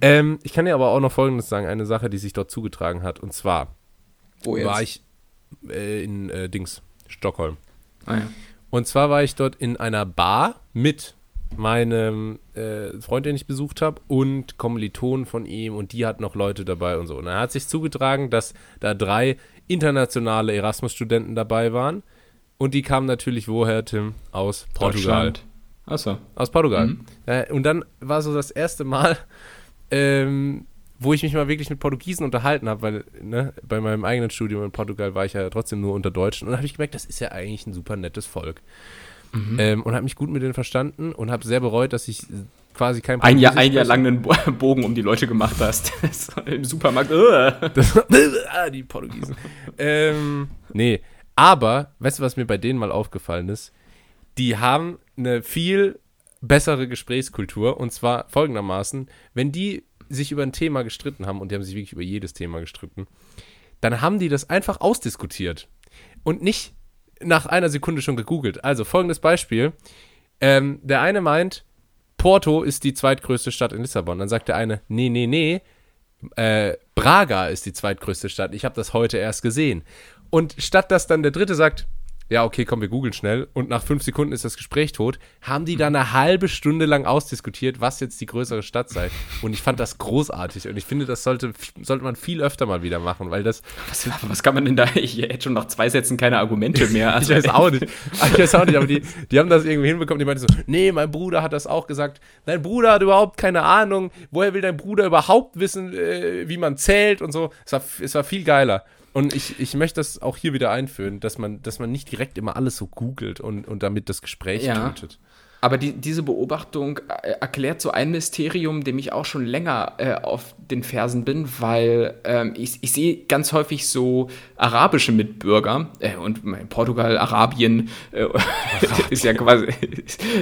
S1: Ähm, ich kann dir aber auch noch Folgendes sagen, eine Sache, die sich dort zugetragen hat, und zwar
S2: Wo
S1: war ich äh, in äh, Dings, Stockholm.
S2: Ah, ja.
S1: Und zwar war ich dort in einer Bar mit meinem äh, Freund, den ich besucht habe, und Kommilitonen von ihm und die hatten noch Leute dabei und so. Und dann hat sich zugetragen, dass da drei internationale Erasmus-Studenten dabei waren. Und die kamen natürlich woher, Tim? Aus Portugal.
S2: Deutschland. Achso.
S1: Aus Portugal.
S2: Mhm.
S1: Äh, und dann war so das erste Mal, ähm, wo ich mich mal wirklich mit Portugiesen unterhalten habe, weil ne, bei meinem eigenen Studium in Portugal war ich ja trotzdem nur unter Deutschen. Und dann habe ich gemerkt, das ist ja eigentlich ein super nettes Volk. mhm. ähm, und habe mich gut mit denen verstanden und habe sehr bereut, dass ich quasi kein
S2: Ein Jahr, ein Jahr lang einen [LAUGHS] Bogen um die Leute gemacht hast. [LAUGHS] Im Supermarkt. [LAUGHS]
S1: Das, ah, die Portugiesen. ähm, nee, aber, weißt du, was mir bei denen mal aufgefallen ist? Die haben eine viel bessere Gesprächskultur und zwar folgendermaßen, wenn die sich über ein Thema gestritten haben und die haben sich wirklich über jedes Thema gestritten, dann haben die das einfach ausdiskutiert und nicht nach einer Sekunde schon gegoogelt. Also folgendes Beispiel. Ähm, der eine meint, Porto ist die zweitgrößte Stadt in Lissabon. Dann sagt der eine, nee, nee, nee, äh, Braga ist die zweitgrößte Stadt. Ich habe das heute erst gesehen. Und statt dass dann der dritte sagt, ja, okay, komm, wir googeln schnell und nach fünf Sekunden ist das Gespräch tot, haben die dann eine halbe Stunde lang ausdiskutiert, was jetzt die größere Stadt sei. Und ich fand das großartig und ich finde, das sollte, sollte man viel öfter mal wieder machen, weil das.
S2: Was, was kann man denn da? Ich hätte schon nach zwei Sätzen keine Argumente mehr.
S1: Also, [LAUGHS] ich weiß auch nicht. Ich weiß auch nicht, aber die, die haben das irgendwie hinbekommen. Die meinten so: Nee, mein Bruder hat das auch gesagt. Dein Bruder hat überhaupt keine Ahnung. Woher will dein Bruder überhaupt wissen, äh, wie man zählt und so? Es war, es war viel geiler. Und ich, ich möchte das auch hier wieder einführen, dass man, dass man nicht direkt immer alles so googelt und, und damit das Gespräch ja. tötet.
S2: Aber die, diese Beobachtung äh, erklärt so ein Mysterium, dem ich auch schon länger äh, auf den Fersen bin, weil ähm, ich, ich sehe ganz häufig so arabische Mitbürger äh, und Portugal, Arabien äh, [LAUGHS] ist ja quasi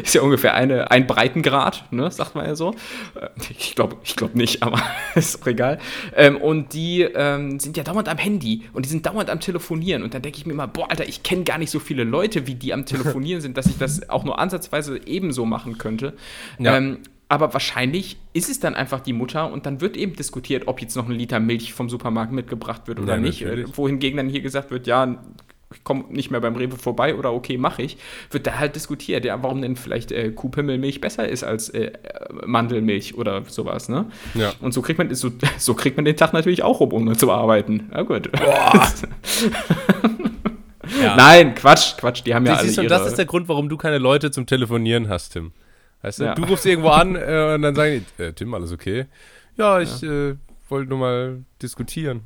S2: ist ja ungefähr eine, ein Breitengrad, ne, sagt man ja so. Äh, ich glaube ich glaub nicht, aber [LAUGHS] ist auch egal. Ähm, und die ähm, sind ja dauernd am Handy und die sind dauernd am Telefonieren und dann denke ich mir immer, boah, Alter, ich kenne gar nicht so viele Leute, wie die am Telefonieren sind, dass ich das auch nur ansatzweise ebenso machen könnte. Ja. Ähm, aber wahrscheinlich ist es dann einfach die Mutter und dann wird eben diskutiert, ob jetzt noch ein Liter Milch vom Supermarkt mitgebracht wird oder ja, nicht. Natürlich. Wohingegen dann hier gesagt wird, ja, ich komme nicht mehr beim Rewe vorbei oder okay, mache ich, wird da halt diskutiert, ja, warum denn vielleicht äh, Kuhpimmelmilch besser ist als äh, Mandelmilch oder sowas, ne? Ja. Und so kriegt man so, [LAUGHS] so kriegt man den Tag natürlich auch rum, ohne zu arbeiten. Ja gut. Boah. [LAUGHS] Ja. Nein, Quatsch, Quatsch, die haben ja alle
S1: ihre... Das ist der Grund, warum du keine Leute zum Telefonieren hast, Tim. Weißt du, ja. du rufst irgendwo an äh, und dann sagen die, äh, Tim, alles okay? Ja, ich ja. Äh, wollte nur mal diskutieren.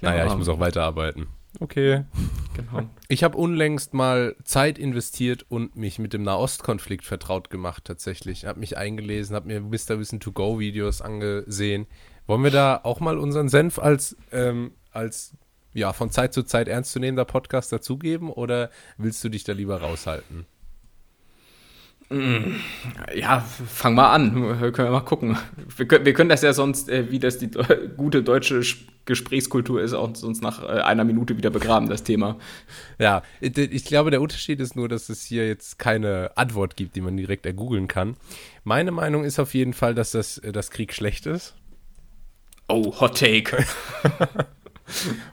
S1: naja, ich muss auch weiterarbeiten. Okay. Genau. Ich habe unlängst mal Zeit investiert und mich mit dem Nahostkonflikt vertraut gemacht, tatsächlich. Habe mich eingelesen, habe mir Mr. Wissen to Go Videos angesehen. Wollen wir da auch mal unseren Senf als, ähm, als ja, von Zeit zu Zeit ernstzunehmender Podcast dazugeben oder willst du dich da lieber raushalten?
S2: Mm, ja, fang mal an. Können wir mal gucken. Wir können, wir können das ja sonst, äh, wie das die gute deutsche Gesprächskultur ist, auch sonst nach äh, einer Minute wieder begraben, das Thema.
S1: Ja, ich glaube, der Unterschied ist nur, dass es hier jetzt keine Antwort gibt, die man direkt ergoogeln kann. Meine Meinung ist auf jeden Fall, dass das, äh, das Krieg schlecht ist.
S2: Oh, Hot Take. [LAUGHS]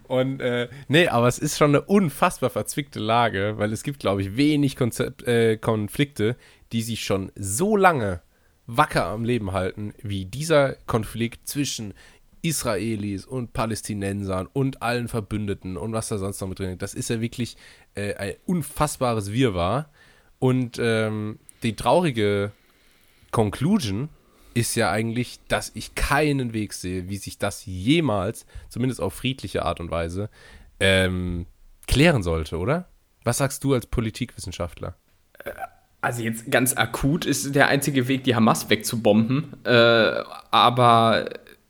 S1: Und äh, nee, aber es ist schon eine unfassbar verzwickte Lage, weil es gibt, glaube ich, wenig Konzept, äh, Konflikte, die sich schon so lange wacker am Leben halten, wie dieser Konflikt zwischen Israelis und Palästinensern und allen Verbündeten und was da sonst noch mit drin ist. Das ist ja wirklich äh, ein unfassbares Wirrwarr. Und ähm, die traurige Conclusion ist ja eigentlich, dass ich keinen Weg sehe, wie sich das jemals, zumindest auf friedliche Art und Weise, ähm, klären sollte, oder? Was sagst du als Politikwissenschaftler?
S2: Also jetzt ganz akut ist der einzige Weg, die Hamas wegzubomben. Äh, aber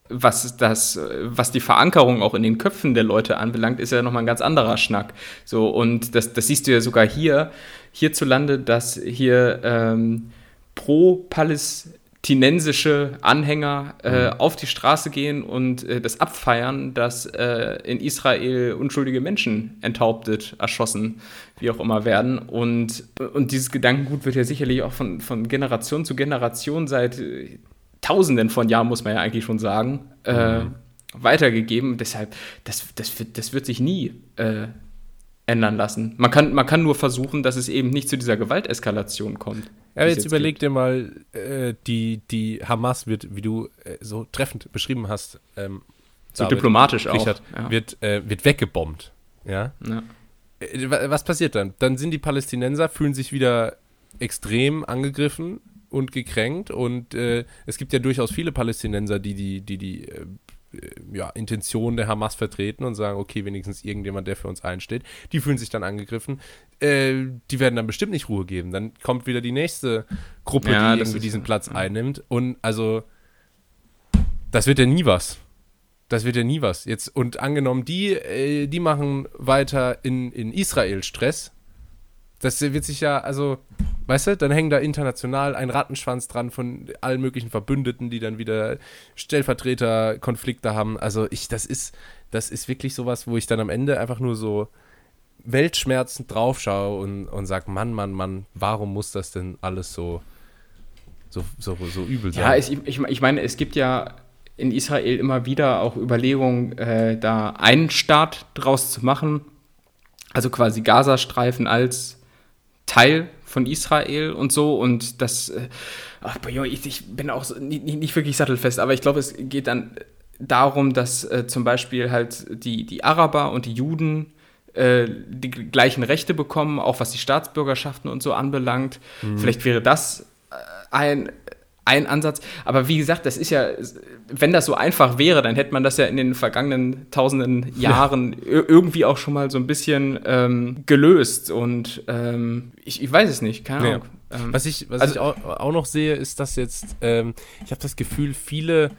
S2: was das, was die Verankerung auch in den Köpfen der Leute anbelangt, ist ja nochmal ein ganz anderer Schnack. So, und das, das siehst du ja sogar hier, hierzulande, dass hier ähm, pro Palästinenser palästinensische Anhänger äh, mhm. auf die Straße gehen und äh, das abfeiern, dass äh, in Israel unschuldige Menschen enthauptet, erschossen, wie auch immer werden. Und, und dieses Gedankengut wird ja sicherlich auch von, von Generation zu Generation seit äh, Tausenden von Jahren, muss man ja eigentlich schon sagen, äh, mhm. weitergegeben. Deshalb, das, das, wird, das wird sich nie äh, ändern lassen. Man kann, man kann nur versuchen, dass es eben nicht zu dieser Gewalteskalation kommt.
S1: Ja, jetzt, jetzt überleg gibt. dir mal, äh, die, die Hamas wird, wie du äh, so treffend beschrieben hast, ähm,
S2: so David, diplomatisch auch,
S1: ja. wird, äh, wird weggebombt. Ja? ja. Äh, was passiert dann? Dann sind die Palästinenser, fühlen sich wieder extrem angegriffen und gekränkt und äh, es gibt ja durchaus viele Palästinenser, die die, die, die äh, ja, Intention der Hamas vertreten und sagen, okay, wenigstens irgendjemand, der für uns einsteht. Die fühlen sich dann angegriffen. Äh, die werden dann bestimmt nicht Ruhe geben. Dann kommt wieder die nächste Gruppe,
S2: Ja,
S1: die irgendwie diesen Platz
S2: ja.
S1: einnimmt. Und also, das wird ja nie was. Das wird ja nie was. Jetzt, und angenommen, die, äh, die machen weiter in, in Israel Stress. Das wird sich ja, also, weißt du, dann hängen da international ein Rattenschwanz dran von allen möglichen Verbündeten, die dann wieder Stellvertreterkonflikte haben. Also ich, das ist, das ist wirklich sowas, wo ich dann am Ende einfach nur so weltschmerzend draufschaue und, und sage, Mann, Mann, Mann, warum muss das denn alles so, so, so, so übel sein?
S2: Ja, ich, ich, ich meine, es gibt ja in Israel immer wieder auch Überlegungen, äh, da einen Staat draus zu machen. Also quasi Gazastreifen als Teil von Israel und so. Und das, äh, ach, ich, bin auch so, nicht, nicht wirklich sattelfest, aber ich glaube, es geht dann darum, dass äh, zum Beispiel halt die, die Araber und die Juden äh, die gleichen Rechte bekommen, auch was die Staatsbürgerschaften und so anbelangt. Vielleicht wäre das äh, ein, ein Ansatz. Aber wie gesagt, das ist ja, wenn das so einfach wäre, dann hätte man das ja in den vergangenen tausenden Jahren ir- irgendwie auch schon mal so ein bisschen ähm, gelöst. Und ähm, ich, ich weiß es nicht, keine
S1: Ja.
S2: Ahnung. Ähm,
S1: Was ich, was
S2: Also-
S1: ich auch, auch noch sehe, ist, dass jetzt, ähm, ich habe das Gefühl, viele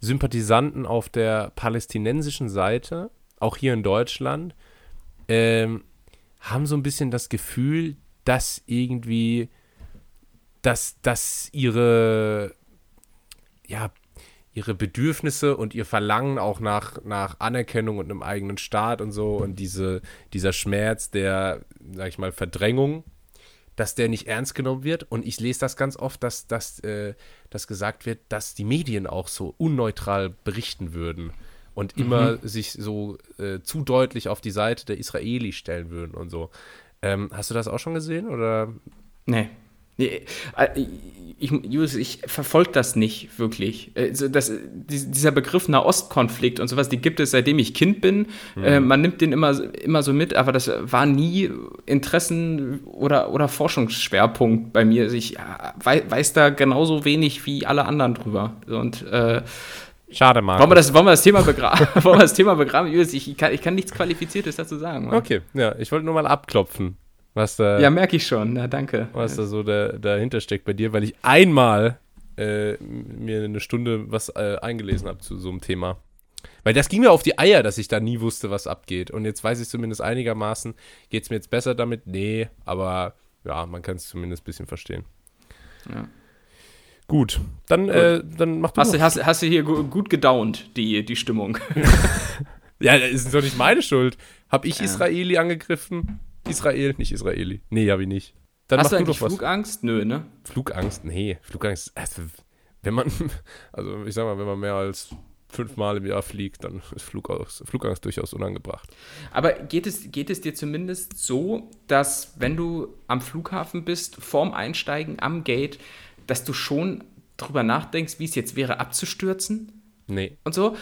S1: Sympathisanten auf der palästinensischen Seite, auch hier in Deutschland, ähm, haben so ein bisschen das Gefühl, dass irgendwie, dass, dass ihre, ja, ihre Bedürfnisse und ihr Verlangen auch nach, nach Anerkennung und einem eigenen Staat und so und diese, dieser Schmerz der, sag ich mal, Verdrängung, dass der nicht ernst genommen wird. Und ich lese das ganz oft, dass, dass, äh, dass gesagt wird, dass die Medien auch so unneutral berichten würden und immer sich so äh, zu deutlich auf die Seite der Israelis stellen würden und so. Ähm, hast du das auch schon gesehen? Oder?
S2: Nee. Nee, äh, ich, Julius, ich verfolge das nicht wirklich. Also das, die- dieser Begriff Nahostkonflikt und sowas, die gibt es seitdem ich Kind bin. Äh, man nimmt den immer, immer so mit, aber das war nie Interessen- oder, oder Forschungsschwerpunkt bei mir. Also ich äh, wei weiß da genauso wenig wie alle anderen drüber. Und äh,
S1: Schade, Marc.
S2: wollen, wir das, wollen, wir das Thema begraben? [LAUGHS] wollen wir das Thema begraben? Julius, ich, ich, kann, ich kann nichts Qualifiziertes dazu sagen. Mann.
S1: Okay, ja, ich wollte nur mal abklopfen, was da,
S2: Ja, merke ich schon. Na, danke.
S1: was da so da, dahinter steckt bei dir, weil ich einmal äh, mir eine Stunde was äh, eingelesen habe zu so einem Thema. Weil das ging mir auf die Eier, dass ich da nie wusste, was abgeht. Und jetzt weiß ich zumindest einigermaßen, geht es mir jetzt besser damit? Nee, aber ja, man kann es zumindest ein bisschen verstehen.
S2: Ja.
S1: Gut, dann, Äh, dann mach du
S2: Hast,
S1: noch.
S2: hast, hast du hier gu- gut gedaunt, die, die Stimmung? [LAUGHS]
S1: Ja, das ist doch nicht meine Schuld. Hab ich
S2: Ja.
S1: Israeli angegriffen? Israel, nicht Israeli. Nee, hab ich nicht. Dann
S2: Hast du eigentlich
S1: was.
S2: Flugangst? Nö, ne?
S1: Flugangst, nee. Flugangst, also, wenn man, [LAUGHS] also ich sag mal, wenn man mehr als fünfmal im Jahr fliegt, dann ist Flugangst, Flugangst durchaus unangebracht.
S2: Aber geht es, geht es dir zumindest so, dass wenn du am Flughafen bist, vorm Einsteigen am Gate, dass du schon drüber nachdenkst, wie es jetzt wäre, abzustürzen
S1: Nee.
S2: und so?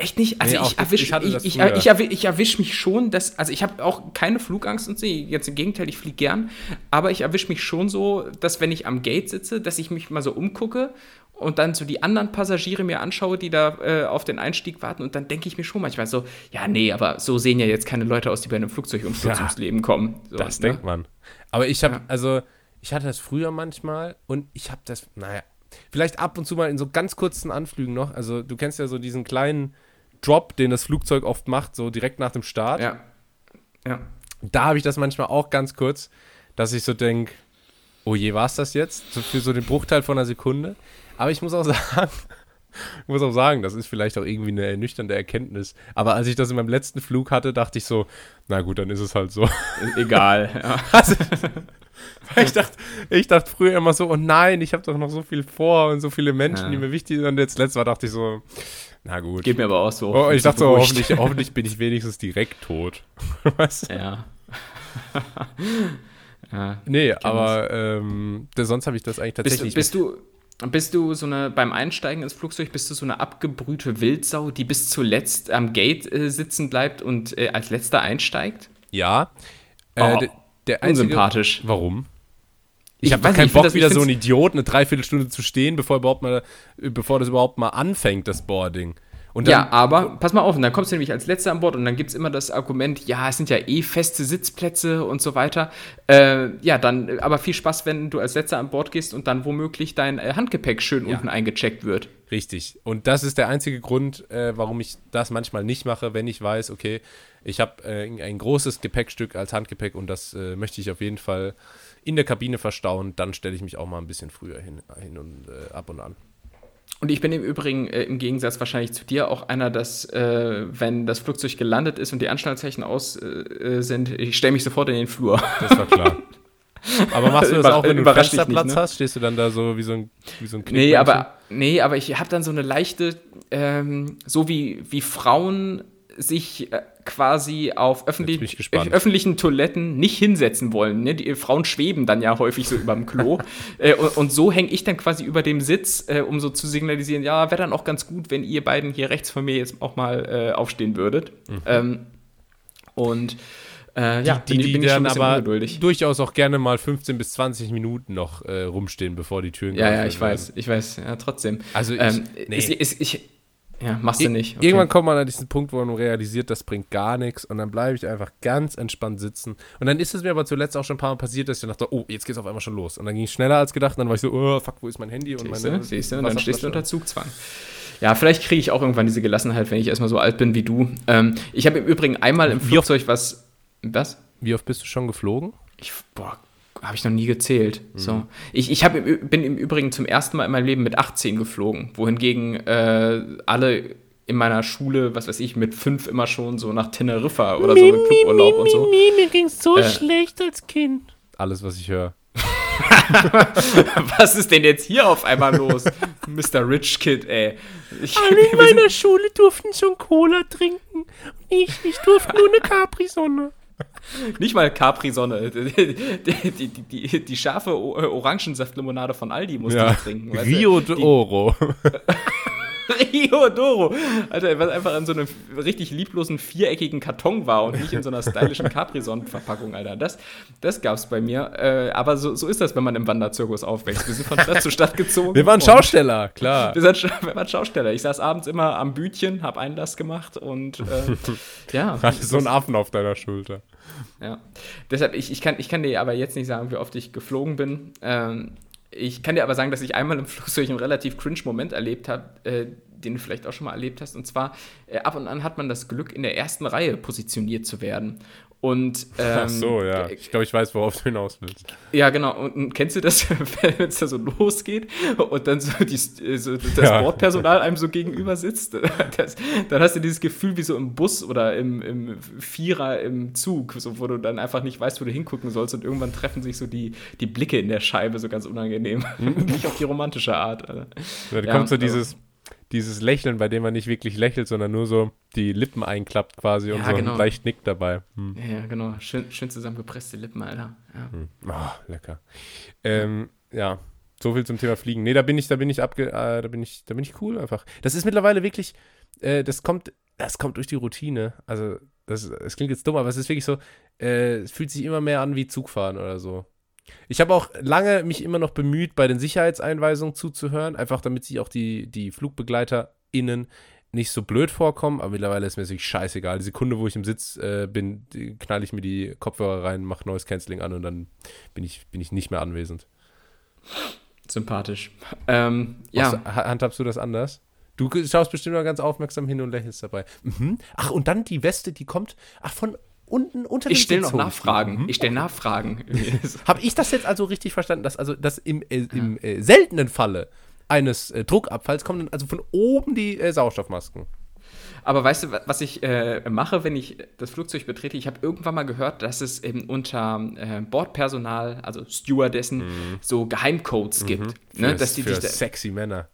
S2: Echt nicht? Also
S1: Nee,
S2: ich erwische
S1: Ich
S2: ich, ich, ich, erwi- ich erwisch mich schon, dass, also ich habe auch keine Flugangst und so, jetzt im Gegenteil, ich fliege gern, aber ich erwische mich schon so, dass wenn ich am Gate sitze, dass ich mich mal so umgucke und dann so die anderen Passagiere mir anschaue, die da äh, auf den Einstieg warten und dann denke ich mir schon manchmal so, ja nee, aber so sehen ja jetzt keine Leute aus, die bei einem Flugzeugumsturz
S1: Ja,
S2: ums Leben kommen. So,
S1: Das
S2: ne?
S1: denkt man. Aber ich habe,
S2: Ja.
S1: also, ich hatte das früher manchmal und ich habe das, naja, vielleicht ab und zu mal in so ganz kurzen Anflügen noch. Also, du kennst ja so diesen kleinen Drop, den das Flugzeug oft macht, so direkt nach dem Start.
S2: Ja. Ja.
S1: Da habe ich das manchmal auch ganz kurz, dass ich so denke, oh je, war es das jetzt? So für so den Bruchteil von einer Sekunde. Aber ich muss auch [LAUGHS] sagen, ich muss auch sagen, das ist vielleicht auch irgendwie eine ernüchternde Erkenntnis. Aber als ich das in meinem letzten Flug hatte, dachte ich so, na gut, dann ist es halt so.
S2: Egal. [LAUGHS] Ja.
S1: Also, [LAUGHS] weil ich dachte, ich dachte früher immer so, oh nein, ich habe doch noch so viel vor und so viele Menschen,
S2: Ja.
S1: die mir wichtig sind. Und jetzt letztes Mal dachte ich so, na gut.
S2: Geht mir aber auch so.
S1: Oh, ich dachte so, hoffentlich, [LAUGHS] hoffentlich bin ich wenigstens direkt tot. [LAUGHS] weißt du?
S2: Ja. ja.
S1: Nee, aber ähm, sonst habe ich das eigentlich
S2: Bist,
S1: tatsächlich
S2: bist du bist du so eine beim Einsteigen ins Flugzeug bist du so eine abgebrühte Wildsau, die bis zuletzt am Gate äh, sitzen bleibt und äh, als letzter einsteigt?
S1: Ja. Äh,
S2: Oh,
S1: der einzige,
S2: Unsympathisch.
S1: Warum?
S2: Ich
S1: Ich habe keinen
S2: nicht,
S1: Bock,
S2: das-
S1: wieder so ein Idiot eine Dreiviertelstunde zu stehen, bevor überhaupt mal, bevor das überhaupt mal anfängt, das Boarding.
S2: Und dann, ja, aber pass mal auf, und dann kommst du nämlich als Letzter an Bord und dann gibt es immer das Argument, ja, es sind ja eh feste Sitzplätze und so weiter. Äh, ja, dann aber viel Spaß, wenn du als Letzter an Bord gehst und dann womöglich dein äh, Handgepäck schön ja. unten eingecheckt wird.
S1: Richtig. Und das ist der einzige Grund, äh, warum ich das manchmal nicht mache, wenn ich weiß, okay, ich habe äh, ein großes Gepäckstück als Handgepäck und das äh, möchte ich auf jeden Fall in der Kabine verstauen, dann stelle ich mich auch mal ein bisschen früher hin, hin und äh, ab und an.
S2: Und ich bin im Übrigen äh, im Gegensatz wahrscheinlich zu dir auch einer, dass, äh, wenn das Flugzeug gelandet ist und die Anschnallzeichen aus äh, sind, ich stelle mich sofort in den Flur.
S1: Das war klar. [LAUGHS] Aber machst du das auch, wenn du Fensterplatz nicht, ne? hast? Stehst du dann da so wie so ein, wie so ein
S2: Nee, aber, nee, aber ich habe dann so eine leichte, ähm, so wie, wie Frauen sich äh, quasi auf öffentlich, öffentlichen Toiletten nicht hinsetzen wollen. Ne? Die Frauen schweben dann ja häufig so über dem Klo. [LAUGHS] äh, und, und, so hänge ich dann quasi über dem Sitz, äh, um so zu signalisieren, ja, wäre dann auch ganz gut, wenn ihr beiden hier rechts von mir jetzt auch mal äh, aufstehen würdet. Mhm. Ähm, und
S1: äh, ja, die, die, bin, die dann aber ungeduldig. durchaus auch gerne mal 15 bis 20 Minuten noch äh, rumstehen, bevor die Türen
S2: Ja, ja, ich weiß, ich weiß, ja, trotzdem.
S1: Also ich, ähm, nee.
S2: ist, ist, ich, ja, machst du nicht.
S1: Okay. Irgendwann kommt man an diesen Punkt, wo man realisiert, das bringt gar nichts und dann bleibe ich einfach ganz entspannt sitzen. Und dann ist es mir aber zuletzt auch schon ein paar Mal passiert, dass ich dachte, oh, jetzt geht es auf einmal schon los. Und dann ging es schneller als gedacht und dann war ich so, oh, fuck, wo ist mein Handy? Und
S2: meine, siehst du, und dann stehst du unter Zugzwang. Ja, vielleicht kriege ich auch irgendwann diese Gelassenheit, wenn ich erstmal so alt bin wie du. Ähm, ich habe im Übrigen einmal im Flugzeug was. Was?
S1: Wie oft bist du schon geflogen?
S2: Ich, boah, habe ich noch nie gezählt. Mhm. So. Ich, ich hab, bin im Übrigen zum ersten Mal in meinem Leben mit 18 geflogen, wohingegen äh, alle in meiner Schule, was weiß ich, mit fünf immer schon so nach Teneriffa oder so im Cluburlaub mi, und so.
S1: Mi, mir ging's so äh, schlecht als Kind. Alles, was ich höre. [LAUGHS]
S2: was ist denn jetzt hier auf einmal los? [LAUGHS] Mr. Rich Kid, ey.
S1: Ich, Alle in [LAUGHS] meiner Schule durften schon Cola trinken. Ich, ich durfte nur eine Capri-Sonne. [LAUGHS]
S2: Nicht mal Capri-Sonne. [LAUGHS] Die, die, die, die, scharfe Orangensaftlimonade von Aldi musste ja. ich trinken.
S1: Rio de Oro. [LAUGHS]
S2: Rio Doro. Alter, was einfach in so einem richtig lieblosen viereckigen Karton war und nicht in so einer stylischen Capri-Sonne-Verpackung, Alter. Das, das gab's bei mir. Äh, aber so, so ist das, wenn man im Wanderzirkus aufwächst. Wir sind von Stadt zu Stadt gezogen.
S1: Wir waren Schausteller, klar.
S2: Wir, sind, wir waren Schausteller. Ich saß abends immer am Bütchen, hab Einlass gemacht und äh, [LAUGHS] ja.
S1: Hatte so einen Affen auf deiner Schulter.
S2: Ja. Deshalb, ich, ich, kann, ich kann dir aber jetzt nicht sagen, wie oft ich geflogen bin. Ähm, ich kann dir aber sagen, dass ich einmal im Flugzeug [LAUGHS] einen relativ cringe Moment erlebt habe, äh, den du vielleicht auch schon mal erlebt hast. Und zwar, äh, ab und an hat man das Glück, in der ersten Reihe positioniert zu werden. Und, ähm,
S1: Ach so, ja. Ich glaube, ich weiß, worauf du hinaus willst.
S2: Ja, genau. Und kennst du das, [LAUGHS] wenn es da so losgeht und dann so, die, so das ja. Bordpersonal einem so gegenüber sitzt? [LAUGHS] Das, dann hast du dieses Gefühl wie so im Bus oder im, im Vierer im Zug, so, wo du dann einfach nicht weißt, wo du hingucken sollst und irgendwann treffen sich so die, die Blicke in der Scheibe so ganz unangenehm. Mhm. [LAUGHS] nicht auf die romantische Art.
S1: Also. Ja, da ja, kommt so dieses dieses Lächeln, bei dem man nicht wirklich lächelt, sondern nur so die Lippen einklappt quasi ja, und so genau. leicht nickt dabei.
S2: Hm. Ja, genau. Schön, schön zusammengepresste Lippen, Alter. Ja. Hm.
S1: Oh, lecker. Ähm, ja, so viel zum Thema Fliegen. Nee, da bin ich, da bin ich abge, äh, da bin ich, da bin ich cool einfach. Das ist mittlerweile wirklich, äh, das kommt, das kommt durch die Routine. Also, das, das klingt jetzt dumm, aber es ist wirklich so, äh, es fühlt sich immer mehr an wie Zugfahren oder so. Ich habe auch lange mich immer noch bemüht, bei den Sicherheitseinweisungen zuzuhören, einfach damit sich auch die, die FlugbegleiterInnen nicht so blöd vorkommen, aber mittlerweile ist mir wirklich scheißegal. Die Sekunde, wo ich im Sitz äh, bin, knall ich mir die Kopfhörer rein, mache Noise Cancelling an und dann bin ich, bin ich nicht mehr anwesend.
S2: Sympathisch. Ähm, ja.
S1: Was, handhabst du das anders? Du schaust bestimmt mal ganz aufmerksam hin und lächelst dabei. Mhm. Ach, und dann die Weste, die kommt, ach, von unten unter
S2: Ich stelle noch Nachfragen. Mhm. Ich stelle Nachfragen. [LAUGHS]
S1: Habe ich das jetzt also richtig verstanden, dass also dass im, äh, im äh, seltenen Falle eines äh, Druckabfalls kommen dann also von oben die äh, Sauerstoffmasken?
S2: Aber weißt du, was ich äh, mache, wenn ich das Flugzeug betrete? Ich habe irgendwann mal gehört, dass es eben unter äh, Bordpersonal, also Stewardessen, mhm. so Geheimcodes mhm. gibt.
S1: Ne? Dass die, für sexy Männer.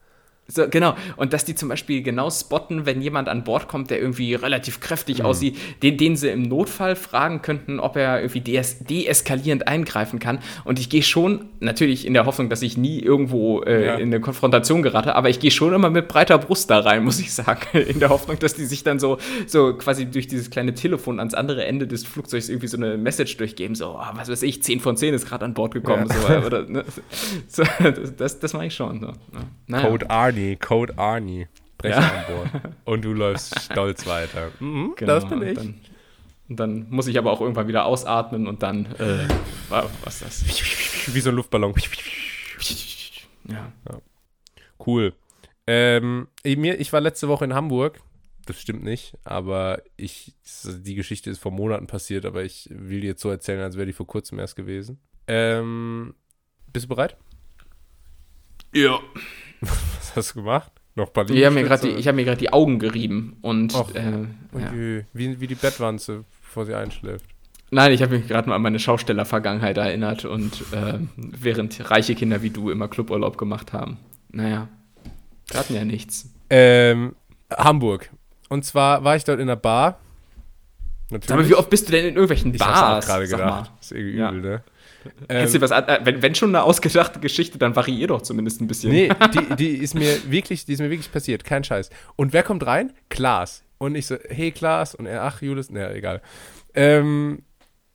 S2: So, genau. Und dass die zum Beispiel genau spotten, wenn jemand an Bord kommt, der irgendwie relativ kräftig mhm. aussieht, den, den sie im Notfall fragen könnten, ob er irgendwie des deeskalierend eingreifen kann. Und ich gehe schon, natürlich in der Hoffnung, dass ich nie irgendwo äh, ja. in eine Konfrontation gerate, aber ich gehe schon immer mit breiter Brust da rein, muss ich sagen. [LAUGHS] In der Hoffnung, dass die sich dann so, so quasi durch dieses kleine Telefon ans andere Ende des Flugzeugs irgendwie so eine Message durchgeben, so, oh, was weiß ich, 10 von 10 ist gerade an Bord gekommen. Ja. So, oder, ne? [LAUGHS] so, das, das mache ich schon. So.
S1: Naja. Code R Arnie, Code Arnie. Brecher ja. an Bord. Und du läufst stolz weiter.
S2: Mhm, genau, das bin ich. Dann, und dann muss ich aber auch irgendwann wieder ausatmen und dann, äh, was ist das?
S1: Wie so ein Luftballon.
S2: Ja. ja.
S1: Cool. Ähm, ich war letzte Woche in Hamburg. Das stimmt nicht, aber ich, die Geschichte ist vor Monaten passiert, aber ich will dir jetzt so erzählen, als wäre die vor kurzem erst gewesen. Ähm, bist du bereit?
S2: Ja.
S1: Was hast du gemacht? Noch
S2: ein Ich habe mir gerade die, hab die Augen gerieben und. Och, äh,
S1: ja. wie, wie die Bettwanze, bevor sie einschläft.
S2: Nein, ich habe mich gerade mal an meine Schausteller-Vergangenheit erinnert und äh, während reiche Kinder wie du immer Cluburlaub gemacht haben. Naja, wir hatten ja nichts.
S1: Ähm, Hamburg. Und zwar war ich dort in einer Bar.
S2: Natürlich. Aber wie oft bist du denn in irgendwelchen Bars? Ich
S1: gerade gedacht. Das ist irgendwie ja. übel, ne?
S2: Ähm, was, äh, wenn, wenn schon eine ausgedachte Geschichte, dann variier doch zumindest ein bisschen.
S1: Nee, die, [LAUGHS] die, ist mir wirklich, die ist mir wirklich passiert, kein Scheiß. Und wer kommt rein? Klaas. Und ich so, hey Klaas. Und er, ach Julius, naja, egal. Ähm,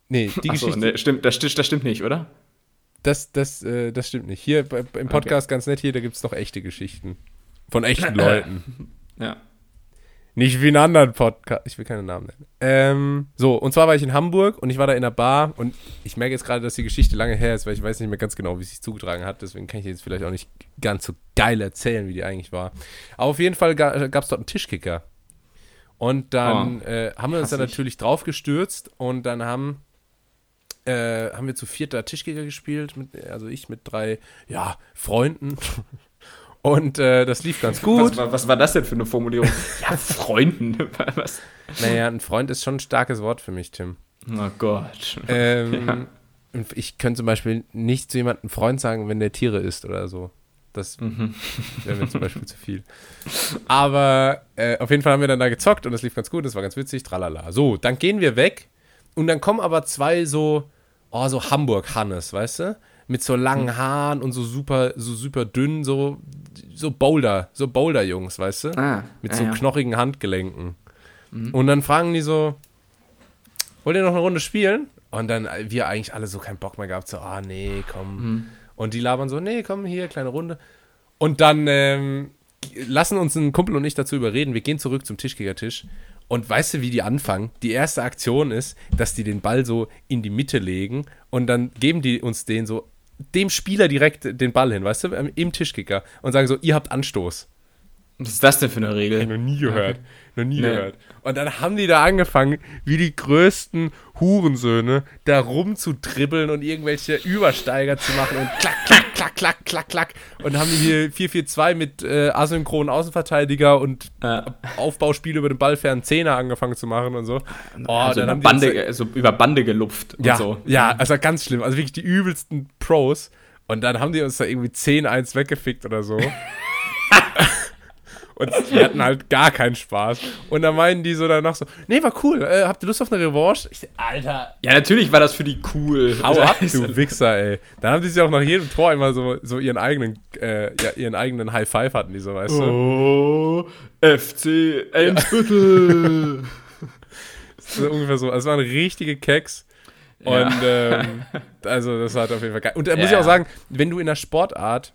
S1: nee, die Achso, Geschichte.
S2: Nee, stimmt, das, das stimmt nicht, oder?
S1: Das, das, äh, das stimmt nicht. Hier im Podcast okay. ganz nett, hier, da gibt es noch echte Geschichten. Von echten [LAUGHS] Leuten.
S2: Ja.
S1: Nicht wie in anderen Podcast. Ich will keine Namen nennen. Ähm, so, und zwar war ich in Hamburg und ich war da in einer Bar und ich merke jetzt gerade, dass die Geschichte lange her ist, weil ich weiß nicht mehr ganz genau, wie es sich zugetragen hat. Deswegen kann ich jetzt vielleicht auch nicht ganz so geil erzählen, wie die eigentlich war. Aber auf jeden Fall gab es dort einen Tischkicker. Und dann oh, äh, haben wir uns da natürlich drauf gestürzt und dann haben, äh, haben wir zu vierter Tischkicker gespielt, mit, also ich mit drei ja, Freunden. Und äh, das lief ganz gut.
S2: Was, was, war das denn für eine Formulierung? [LAUGHS] ja, Freunden. [LAUGHS]
S1: was? Naja, ein Freund ist schon ein starkes Wort für mich, Tim.
S2: Oh Gott.
S1: Ähm, ja. Ich könnte zum Beispiel nicht zu jemandem Freund sagen, wenn der Tiere isst oder so. Das mhm. wäre mir zum Beispiel zu viel. Aber äh, auf jeden Fall haben wir dann da gezockt und das lief ganz gut, das war ganz witzig, tralala. So, dann gehen wir weg und dann kommen aber zwei so, oh, so Hamburg-Hannes, weißt du? Mit so langen mhm. Haaren und so super, so super dünn, so so Boulder, so Boulder-Jungs, weißt du? Ah, Mit so ja. knochigen Handgelenken. Mhm. Und dann fragen die so, wollt ihr noch eine Runde spielen? Und dann äh, wir eigentlich alle so keinen Bock mehr gehabt, so, ah oh, nee, komm. Mhm. Und die labern so, nee, komm hier, kleine Runde. Und dann ähm, lassen uns ein Kumpel und ich dazu überreden, wir gehen zurück zum Tischkickertisch. Und weißt du, wie die anfangen? Die erste Aktion ist, dass die den Ball so in die Mitte legen und dann geben die uns den so dem Spieler direkt den Ball hin, weißt du, im Tischkicker und sagen so, ihr habt Anstoß.
S2: Was ist das denn für eine Regel?
S1: Ich noch nie gehört. Okay. Noch nie nee. gehört. Und dann haben die da angefangen, wie die größten Hurensöhne, da rumzutribbeln und irgendwelche Übersteiger zu machen und klack, klack, klack, klack, klack, klack. Und haben die hier 4-4-2 mit äh, asynchronen Außenverteidiger und ja. Aufbauspiele über den ballfernen Zehner angefangen zu machen und so.
S2: Oh, also, über Bande, also über Bande gelupft
S1: ja,
S2: und so.
S1: Ja, also ganz schlimm. Also wirklich die übelsten Pros. Und dann haben die uns da irgendwie 10-1 weggefickt oder so. [LAUGHS] Und die hatten halt gar keinen Spaß. Und dann meinen die so danach so, nee, war cool, äh, habt ihr Lust auf eine Revanche? Ich,
S2: Alter. Ja, natürlich war das für die cool.
S1: Hau ab, du Wichser, ey. Dann haben die sich auch nach jedem Tor immer so, so ihren eigenen, äh, ja, ihren eigenen High Five hatten, die so, weißt du?
S2: Oh, FC Eimsbüttel. [LAUGHS]
S1: so ungefähr so. Also es waren richtige Keks. Und ja. ähm, also das war auf jeden Fall geil. Und da muss ja. ich auch sagen, wenn du in der Sportart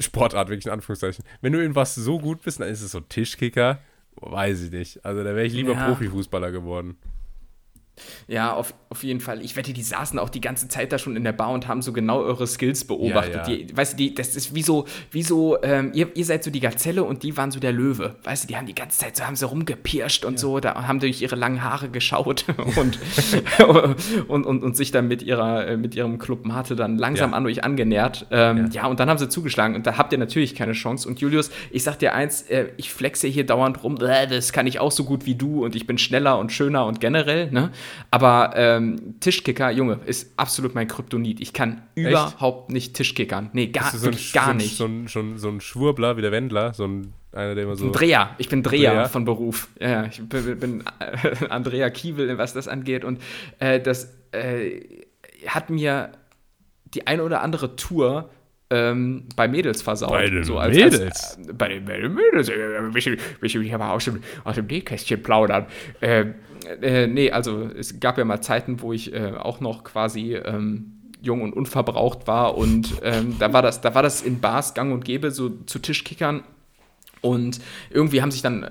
S1: Sportart, wirklich in Anführungszeichen. Wenn du in was so gut bist, dann ist es so Tischkicker. Weiß ich nicht. Also da wäre ich lieber ja. Profifußballer geworden.
S2: Ja, auf, auf jeden Fall. Ich wette, die saßen auch die ganze Zeit da schon in der Bar und haben so genau eure Skills beobachtet. Ja, ja. Die, weißt du, die, das ist wie so, wie so ähm, ihr, ihr seid so die Gazelle und die waren so der Löwe. Weißt du, die haben die ganze Zeit so, haben sie rumgepirscht und ja. so, da haben durch ihre langen Haare geschaut [LAUGHS] und, und, und, und, sich dann mit, ihrer, äh, mit ihrem Club Mate dann langsam an euch angenähert. Ähm, ja. und dann haben sie zugeschlagen und da habt ihr natürlich keine Chance. Und Julius, ich sag dir eins, äh, ich flexe hier dauernd rum, das kann ich auch so gut wie du und ich bin schneller und schöner und generell, ne? Aber ähm, Tischkicker, Junge, ist absolut mein Kryptonit. Ich kann Echt? überhaupt nicht Tischkickern. Nee, gar, so ein, gar nicht.
S1: So ein, so, ein, so ein Schwurbler wie der Wendler, so ein einer, der immer so.
S2: Ein Dreher. Ich bin Dreher, Dreher. von Beruf. Ja, ich bin, bin äh, Andrea Kiewel, was das angeht. Und äh, das äh, hat mir die eine oder andere Tour ähm, bei Mädels versaut.
S1: Bei den
S2: so als,
S1: Mädels?
S2: Als, äh, bei, den, bei den Mädels. Äh, ich will aber aus dem, aus dem Nähkästchen plaudern. Äh, äh, nee, also es gab ja mal Zeiten, wo ich äh, auch noch quasi ähm, jung und unverbraucht war und ähm, da war das, da war das in Bars gang und gäbe, so zu Tischkickern. Und irgendwie haben sich dann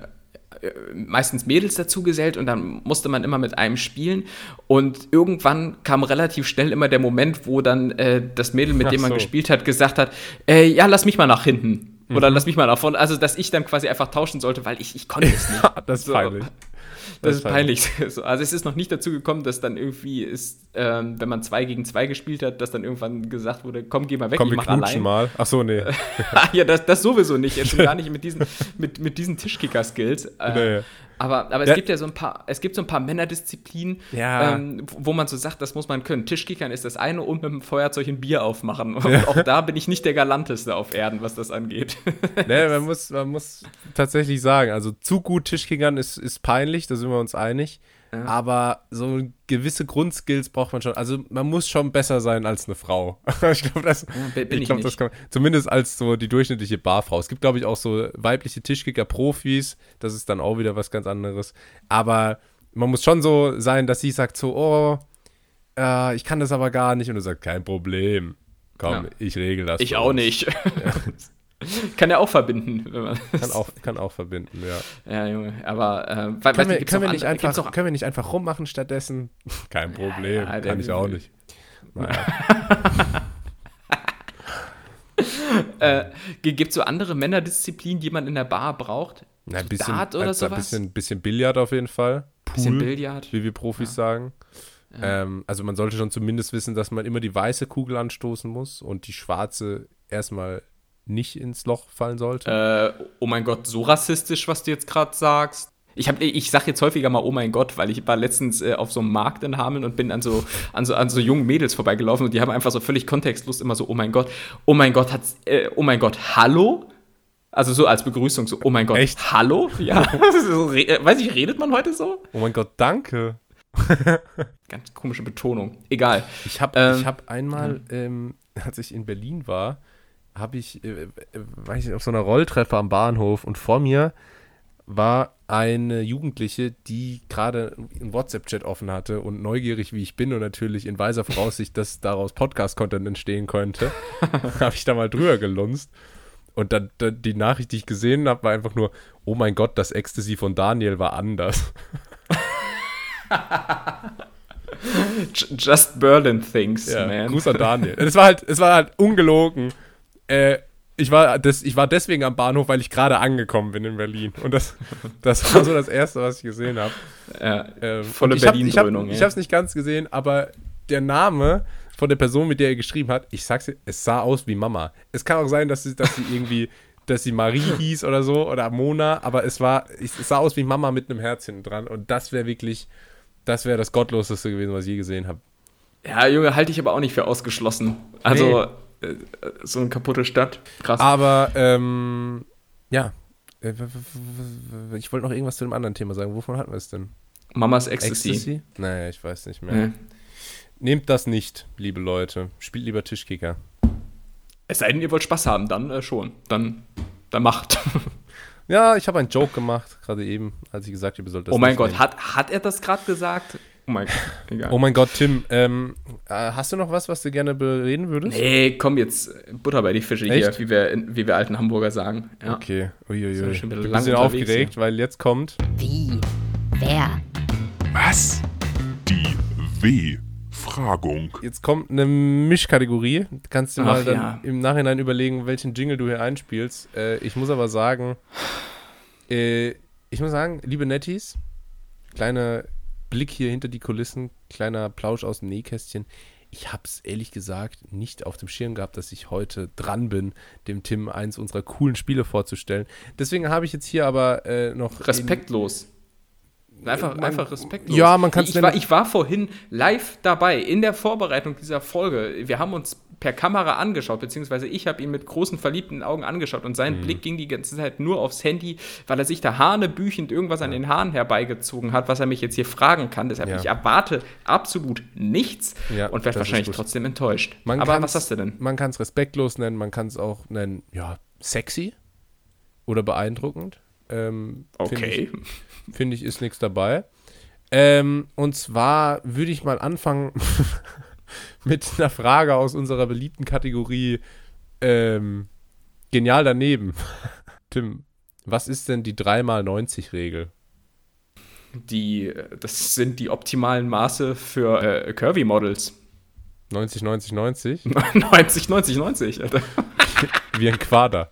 S2: äh, meistens Mädels dazugesellt und dann musste man immer mit einem spielen. Und irgendwann kam relativ schnell immer der Moment, wo dann äh, das Mädel, mit Ach dem man so. gespielt hat, gesagt hat, äh, ja, lass mich mal nach hinten. Oder mhm. lass mich mal nach vorne. Also, dass ich dann quasi einfach tauschen sollte, weil ich, ich konnte es nicht. [LAUGHS]
S1: das ist so.
S2: Das, ist peinlich. [LAUGHS] also es ist noch nicht dazu gekommen, dass dann irgendwie ist, ähm, wenn man zwei gegen zwei gespielt hat, dass dann irgendwann gesagt wurde, komm, geh mal weg,
S1: komm, ich mach allein. mal. Ach so, nee. [LAUGHS]
S2: ja, das, das sowieso nicht. Jetzt [LAUGHS] gar nicht mit diesen, mit, mit diesen Tischkicker-Skills. Äh, nee. Aber, aber es ja. gibt ja so ein paar, es gibt so ein paar Männerdisziplinen,
S1: ja.
S2: ähm, wo man so sagt, das muss man können. Tischkickern ist das eine und mit dem Feuerzeug ein Bier aufmachen. Und ja. auch da bin ich nicht der galanteste auf Erden, was das angeht. [LAUGHS]
S1: Nee, man muss, man muss tatsächlich sagen, also zu gut Tischkickern ist, ist peinlich, da sind wir uns einig. Ja. Aber so gewisse Grundskills braucht man schon. Also man muss schon besser sein als eine Frau. ich glaube, das, ja, ich glaub, das kann, zumindest als so die durchschnittliche Barfrau. Es gibt, glaube ich, auch so weibliche Tischkicker-Profis. Das ist dann auch wieder was ganz anderes. Aber man muss schon so sein, dass sie sagt so, oh, äh, ich kann das aber gar nicht. Und du sagst, kein Problem. Komm, ja. ich regel das.
S2: Ich auch nicht. [LAUGHS] [LAUGHS] Kann er auch verbinden.
S1: kann, auch, kann auch verbinden, ja.
S2: Ja, Junge, aber äh,
S1: weil, können, wir, können, wir nicht einfach, noch, können wir nicht einfach rummachen stattdessen? [LAUGHS] Kein Problem, ja, kann ich auch nicht. Naja. [LAUGHS]
S2: äh, Gibt es so andere Männerdisziplinen, die man in der Bar braucht?
S1: Na, ein bisschen, Dart oder also sowas? Ein bisschen, bisschen Billard auf jeden Fall.
S2: Pool, bisschen Billard.
S1: Wie wir Profis ja. sagen. Ja. Ähm, also man sollte schon zumindest wissen, dass man immer die weiße Kugel anstoßen muss und die schwarze erstmal nicht ins Loch fallen sollte?
S2: Äh, oh mein Gott, so rassistisch, was du jetzt gerade sagst. Ich, hab, ich sag jetzt häufiger mal, oh mein Gott, weil ich war letztens äh, auf so einem Markt in Hameln und bin an so, an, so, an so jungen Mädels vorbeigelaufen und die haben einfach so völlig kontextlos immer so, oh mein Gott, oh mein Gott, hat's, äh, oh mein Gott, hallo? Also so als Begrüßung, so, oh mein Gott,
S1: Echt?
S2: hallo? Ja, [LAUGHS] so, weiß ich, redet man heute so?
S1: Oh mein Gott, danke. [LAUGHS]
S2: Ganz komische Betonung. Egal.
S1: Ich habe ähm, hab einmal, ähm, als ich in Berlin war, habe ich, äh, äh, weiß ich, auf so einer Rolltreppe am Bahnhof und vor mir war eine Jugendliche, die gerade einen WhatsApp-Chat offen hatte und neugierig wie ich bin und natürlich in weiser Voraussicht, dass daraus Podcast-Content entstehen könnte, [LAUGHS] habe ich da mal drüber gelunzt. Und dann, dann, die Nachricht, die ich gesehen habe, war einfach nur, oh mein Gott, das Ecstasy von Daniel war anders. [LAUGHS]
S2: Just Berlin Things,
S1: ja, man. Gruß an Daniel. Es war halt, es war halt ungelogen äh, ich war, das, ich war deswegen am Bahnhof, weil ich gerade angekommen bin in Berlin. Und das, das war so das Erste, was ich gesehen habe.
S2: Ja, ähm, volle Berlin-Dröhnung.
S1: Ich habe es nicht ganz gesehen, aber der Name von der Person, mit der er geschrieben hat, ich sag's dir, es sah aus wie Mama. Es kann auch sein, dass sie, dass sie irgendwie, dass sie Marie [LAUGHS] hieß oder so oder Mona, aber es war, es sah aus wie Mama mit einem Herzchen dran. Und das wäre wirklich, das wäre das Gottloseste gewesen, was ich je gesehen habe.
S2: Ja, Junge, halte ich aber auch nicht für ausgeschlossen. Also. Nee so eine kaputte Stadt.
S1: Krass. Aber, ähm, ja. Äh, ich wollte noch irgendwas zu dem anderen Thema sagen. Wovon hatten wir es denn?
S2: Mamas Ecstasy.
S1: Ecstasy? Naja, ich weiß nicht mehr. Nee. Nehmt das nicht, liebe Leute. Spielt lieber Tischkicker.
S2: Es sei denn, ihr wollt Spaß haben, dann äh, schon. Dann, dann macht. [LAUGHS]
S1: ja, ich habe einen Joke gemacht, gerade eben, als ich gesagt habe, ihr sollt
S2: das Oh mein Gott, hat, hat er das gerade gesagt? Oh mein Gott,
S1: egal. Oh mein Gott, Tim, ähm, äh, hast du noch was, was du gerne bereden würdest?
S2: Nee, komm jetzt, Butter bei die Fische Echt? hier, wie wir, wie wir alten Hamburger sagen.
S1: Ja. Okay, uiuiui. Ich bin ein bisschen aufgeregt, hier. weil jetzt kommt...
S3: Wie? Wer?
S4: Was? Die W-Fragung.
S1: Jetzt kommt eine Mischkategorie. Du kannst dir Ach, mal dann ja. im Nachhinein überlegen, welchen Jingle du hier einspielst. Äh, ich muss aber sagen, äh, ich muss sagen, liebe Netties, kleine Blick hier hinter die Kulissen, kleiner Plausch aus dem Nähkästchen. Ich habe es ehrlich gesagt nicht auf dem Schirm gehabt, dass ich heute dran bin, dem Tim eins unserer coolen Spiele vorzustellen. Deswegen habe ich jetzt hier aber äh, noch.
S2: Respektlos. Einfach, man, einfach respektlos.
S1: Ja, man kann
S2: es ich, war, ich war vorhin live dabei in der Vorbereitung dieser Folge. Wir haben uns per Kamera angeschaut, beziehungsweise ich habe ihn mit großen verliebten Augen angeschaut und sein mhm. Blick ging die ganze Zeit nur aufs Handy, weil er sich da hanebüchend irgendwas an den Haaren herbeigezogen hat, was er mich jetzt hier fragen kann. Deshalb, ja. ich erwarte absolut nichts ja, und werde wahrscheinlich trotzdem enttäuscht.
S1: Man Aber was hast du denn? Man kann es respektlos nennen, man kann es auch nennen, ja, sexy oder beeindruckend. Ähm,
S2: okay.
S1: Ich, find ich, ist nichts dabei. Ähm, und zwar würde ich mal anfangen [LAUGHS] mit einer Frage aus unserer beliebten Kategorie ähm, Genial daneben. [LAUGHS] Tim, was ist denn die 3x90-Regel?
S2: Die, äh, das sind die optimalen Maße für äh, Curvy-Models.
S1: 90, 90, 90?
S2: 90, 90, 90. Alter.
S1: Wie ein Quader.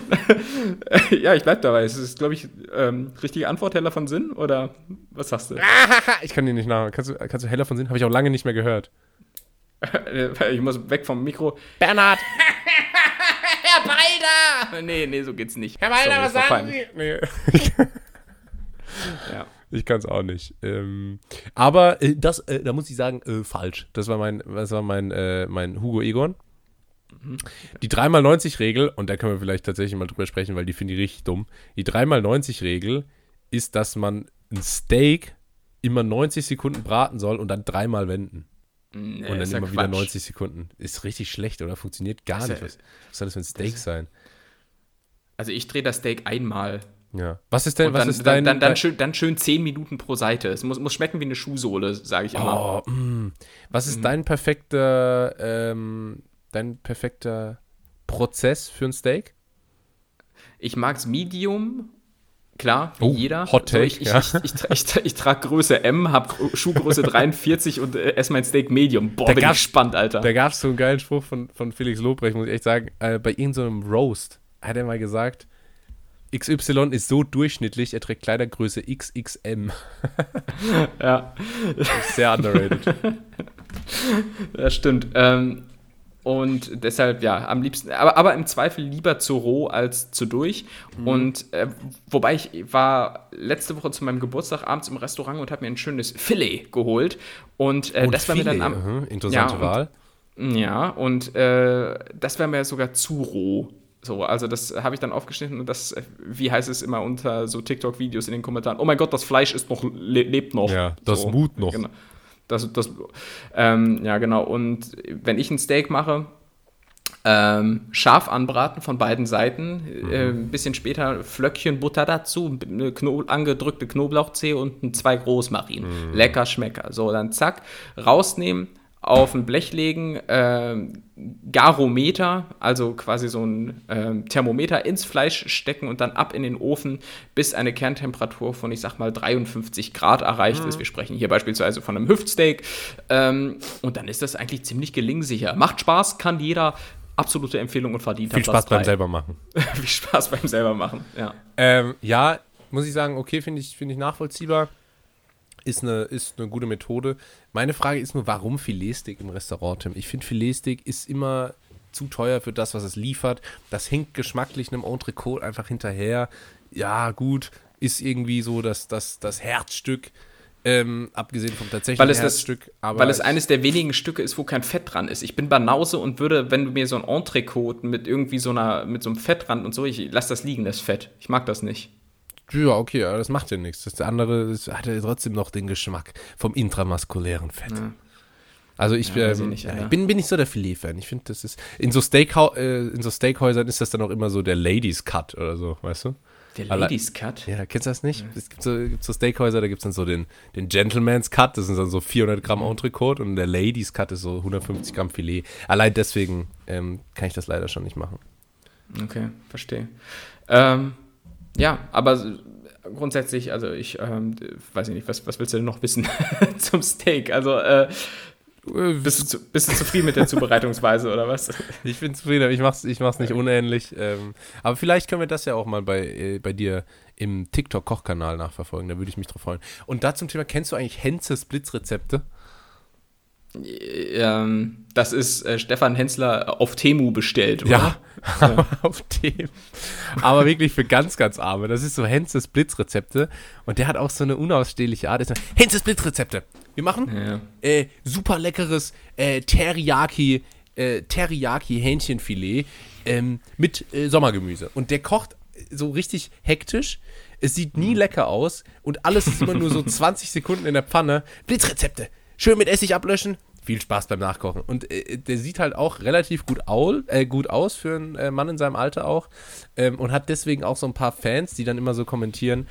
S1: [LAUGHS]
S2: ja, ich bleib dabei. Es ist, glaube ich, ähm, richtige Antwort, heller von Sinn? Oder was sagst du? [LAUGHS]
S1: ich kann dir nicht nach. Kannst du, kannst du heller von Sinn? Habe ich auch lange nicht mehr gehört. [LAUGHS]
S2: ich muss weg vom Mikro.
S1: Bernhard!
S2: Herr Balder! Nee, nee, so geht's nicht.
S1: Herr Balder, was sagen. Sie? Nee.
S2: Ja.
S1: Ich kann es auch nicht. Ähm, aber äh, das, äh, da muss ich sagen, äh, falsch. Das war mein, das war mein, äh, mein Hugo Egon. Die 3x90-Regel, und da können wir vielleicht tatsächlich mal drüber sprechen, weil die finde ich richtig dumm. Die 3x90-Regel ist, dass man ein Steak immer 90 Sekunden braten soll und dann dreimal wenden.
S2: Nee,
S1: und dann
S2: ist ja
S1: immer wieder
S2: Quatsch.
S1: 90 Sekunden. Ist richtig schlecht, oder? Funktioniert gar
S2: ja-
S1: nicht. Was, was soll das für ein Steak sein?
S2: Also ich drehe das Steak einmal.
S1: Ja. Was ist denn,
S2: Und
S1: was
S2: dann,
S1: ist dein.
S2: dann, dann, dann, schön, dann schön 10 Minuten pro Seite. Es muss, muss schmecken wie eine Schuhsohle, sage ich immer.
S1: Oh, mm. Was
S2: Mhm.
S1: ist dein perfekter, ähm, dein perfekter Prozess für ein Steak?
S2: Ich mag's Medium. Klar, wie
S1: Oh,
S2: jeder.
S1: Hot Take,
S2: ich, ich,
S1: ja.
S2: ich, ich, ich, tra- ich trage Größe M, hab Gro- Schuhgröße [LAUGHS] 43 und äh, esse mein Steak Medium. Boah,
S1: Da
S2: bin ich gespannt, Alter.
S1: Da gab es so einen geilen Spruch von, von Felix Lobrecht, muss ich echt sagen. Äh, bei irgendeinem Roast hat er mal gesagt, XY ist so durchschnittlich, er trägt Kleidergröße XXM. [LAUGHS]
S2: ja.
S1: Sehr underrated. [LAUGHS]
S2: Das stimmt. Ähm, und deshalb, ja, am liebsten, aber, aber im Zweifel lieber zu roh als zu durch. Und äh, wobei ich war letzte Woche zu meinem Geburtstag abends im Restaurant und habe mir ein schönes Filet geholt. Und, äh,
S1: Und
S2: das war mir dann
S1: Filet,
S2: am.
S1: mhm, interessante
S2: Ja, und-
S1: Wahl.
S2: Ja, und äh, das wäre mir sogar zu roh. So, also das habe ich dann aufgeschnitten und das, äh, wie heißt es immer unter so TikTok-Videos in den Kommentaren, oh mein Gott, das Fleisch ist noch, le lebt noch.
S1: Ja, das
S2: so,
S1: Mut noch.
S2: Genau. Das, das, ähm, ja, genau. Und wenn ich ein Steak mache, ähm, scharf anbraten von beiden Seiten, äh, ein bisschen später Flöckchen Butter dazu, eine Kno angedrückte Knoblauchzehe und ein zwei Großmarin. Lecker Schmecker. So, dann zack, rausnehmen, auf ein Blech legen, ähm, Garometer, also quasi so ein ähm, Thermometer ins Fleisch stecken und dann ab in den Ofen, bis eine Kerntemperatur von, ich sag mal, 53 Grad erreicht ist. Wir sprechen hier beispielsweise von einem Hüftsteak. Ähm, und dann ist das eigentlich ziemlich gelingsicher. Macht Spaß, kann jeder. Absolute Empfehlung und verdient.
S1: Viel Spaß beim selber machen. [LAUGHS]
S2: Viel Spaß beim selber machen, ja.
S1: Ähm, ja, muss ich sagen, okay, finde ich, finde ich nachvollziehbar. Ist eine, ist eine gute Methode. Meine Frage ist nur, warum Filetsteak im Restaurant, Tim? Ich finde, Filetsteak ist immer zu teuer für das, was es liefert. Das hinkt geschmacklich einem Entrecote einfach hinterher. Ja, gut, ist irgendwie so das, das, das Herzstück, ähm, abgesehen vom tatsächlichen
S2: Weil es, das,
S1: Herzstück. aber
S2: weil es eines der wenigen Stücke ist, wo kein Fett dran ist. Ich bin Banause und würde, wenn du mir so ein Entrecote mit irgendwie so einer, mit so einem Fettrand und so, ich lass das liegen, das Fett. Ich mag das nicht.
S1: Ja, okay, aber das macht ja nichts. Das andere das hat ja trotzdem noch den Geschmack vom intramaskulären Fett.
S2: Ja.
S1: Also ich,
S2: Ja, weiß ich
S1: ähm,
S2: nicht,
S1: ja, ich bin, bin nicht so der Filet-Fan. Ich finde, das ist. In so, Steakhau äh, in so Steakhäusern ist das dann auch immer so der Ladies Cut oder so, weißt du?
S2: Der Ladies Cut?
S1: Ja, kennst du das nicht? Es gibt so, gibt so Steakhäuser, da gibt es dann so den, den Gentleman's Cut, das sind dann so 400 Gramm Entrecote und der Ladies Cut ist so 150 Gramm Filet. Allein deswegen ähm, kann ich das leider schon nicht machen.
S2: Okay, verstehe. Ähm, ja, aber grundsätzlich, also ich ähm, weiß ich nicht, was, was willst du denn noch wissen [LAUGHS] zum Steak? Also, äh, bist, du, zu- bist du zufrieden mit der Zubereitungsweise oder was? [LAUGHS]
S1: Ich bin zufrieden, aber ich mach's, ich mach's nicht unähnlich. Ähm, aber vielleicht können wir das ja auch mal bei, äh, bei dir im TikTok-Kochkanal nachverfolgen. Da würde ich mich drauf freuen. Und da zum Thema, kennst du eigentlich Henzes Blitzrezepte?
S2: Ähm, das ist äh, Stefan Hensler auf Temu bestellt, oder?
S1: Ja, [LAUGHS] auf dem. Aber wirklich für ganz, ganz Arme. Das ist so Henzes Blitzrezepte. Und der hat auch so eine unausstehliche Art. Henzes Blitzrezepte. Wir machen
S2: Ja.
S1: äh, super leckeres äh, Teriyaki, äh, Teriyaki Hähnchenfilet ähm, mit äh, Sommergemüse. Und der kocht so richtig hektisch. Es sieht nie lecker aus und alles ist immer nur so [LAUGHS] 20 Sekunden in der Pfanne. Blitzrezepte. Schön mit Essig ablöschen. Viel Spaß beim Nachkochen. Und äh, der sieht halt auch relativ gut, aul, äh, gut aus für einen äh, Mann in seinem Alter auch. Ähm, und hat deswegen auch so ein paar Fans, die dann immer so kommentieren: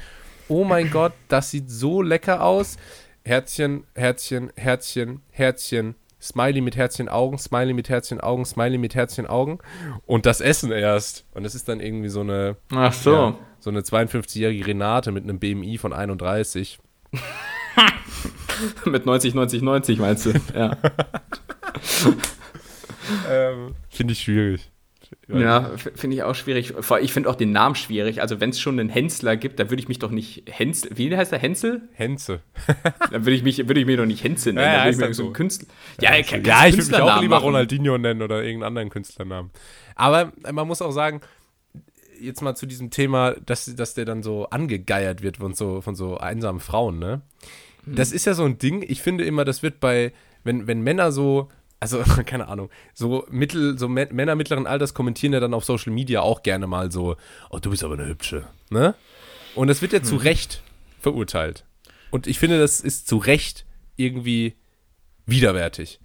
S1: Oh mein [CLEARS THROAT] Gott, das sieht so lecker aus. Herzchen, Herzchen, Herzchen, Herzchen, Smiley mit Herzchen Augen, Smiley mit Herzchen Augen, Smiley mit Herzchen Augen und das Essen erst. Und das ist dann irgendwie so eine,
S2: Ach so.
S1: ja, so eine 52-jährige Renate mit einem BMI von 31. [LAUGHS] [LAUGHS]
S2: Mit 90, 90, 90 meinst du? Ja.
S1: Ähm, Finde ich schwierig.
S2: Ja, finde ich auch schwierig. Vor- Ich finde auch den Namen schwierig. Also, wenn es schon einen Hensler gibt, dann würde ich mich doch nicht Hensel. Wie heißt der Hensel?
S1: Henze. [LAUGHS]
S2: Dann würde ich mich, würde ich mir doch nicht Hensel nennen.
S1: Ja,
S2: dann würde
S1: heißt
S2: ich mir
S1: dann
S2: so. Künstler. Ja, ja, kann,
S1: Ja, ich würde mich auch lieber
S2: machen.
S1: Ronaldinho nennen oder irgendeinen anderen Künstlernamen. Aber äh, man muss auch sagen, jetzt mal zu diesem Thema, dass, dass der dann so angegeiert wird von so, von so einsamen Frauen, ne? Das ist ja so ein Ding, ich finde immer, das wird bei, wenn, wenn Männer so, also [LAUGHS] keine Ahnung, so mittel, so Mä- Männer mittleren Alters kommentieren ja dann auf Social Media auch gerne mal so, oh, du bist aber eine hübsche, ne? Und das wird ja zu Recht verurteilt. Und ich finde, das ist zu Recht irgendwie widerwärtig.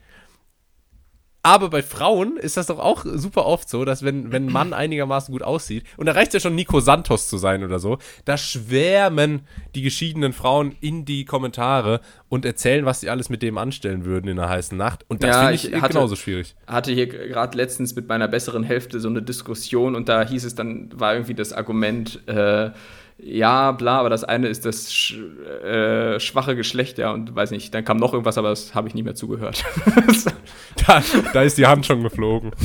S1: Aber bei Frauen ist das doch auch super oft so, dass wenn, wenn ein Mann einigermaßen gut aussieht, und da reicht ja schon Nico Santos zu sein oder so, da schwärmen die geschiedenen Frauen in die Kommentare und erzählen, was sie alles mit dem anstellen würden in einer heißen Nacht. Und das
S2: Ja,
S1: finde ich,
S2: ich hatte-
S1: genauso schwierig.
S2: hatte hier gerade letztens mit meiner besseren Hälfte so eine Diskussion und da hieß es dann, war irgendwie das Argument, äh, ja, bla, aber das eine ist das sch äh, schwache Geschlecht, ja, und weiß nicht, dann kam noch irgendwas, aber das habe ich nie mehr zugehört. [LAUGHS]
S1: Da, da ist die Hand schon geflogen. [LAUGHS]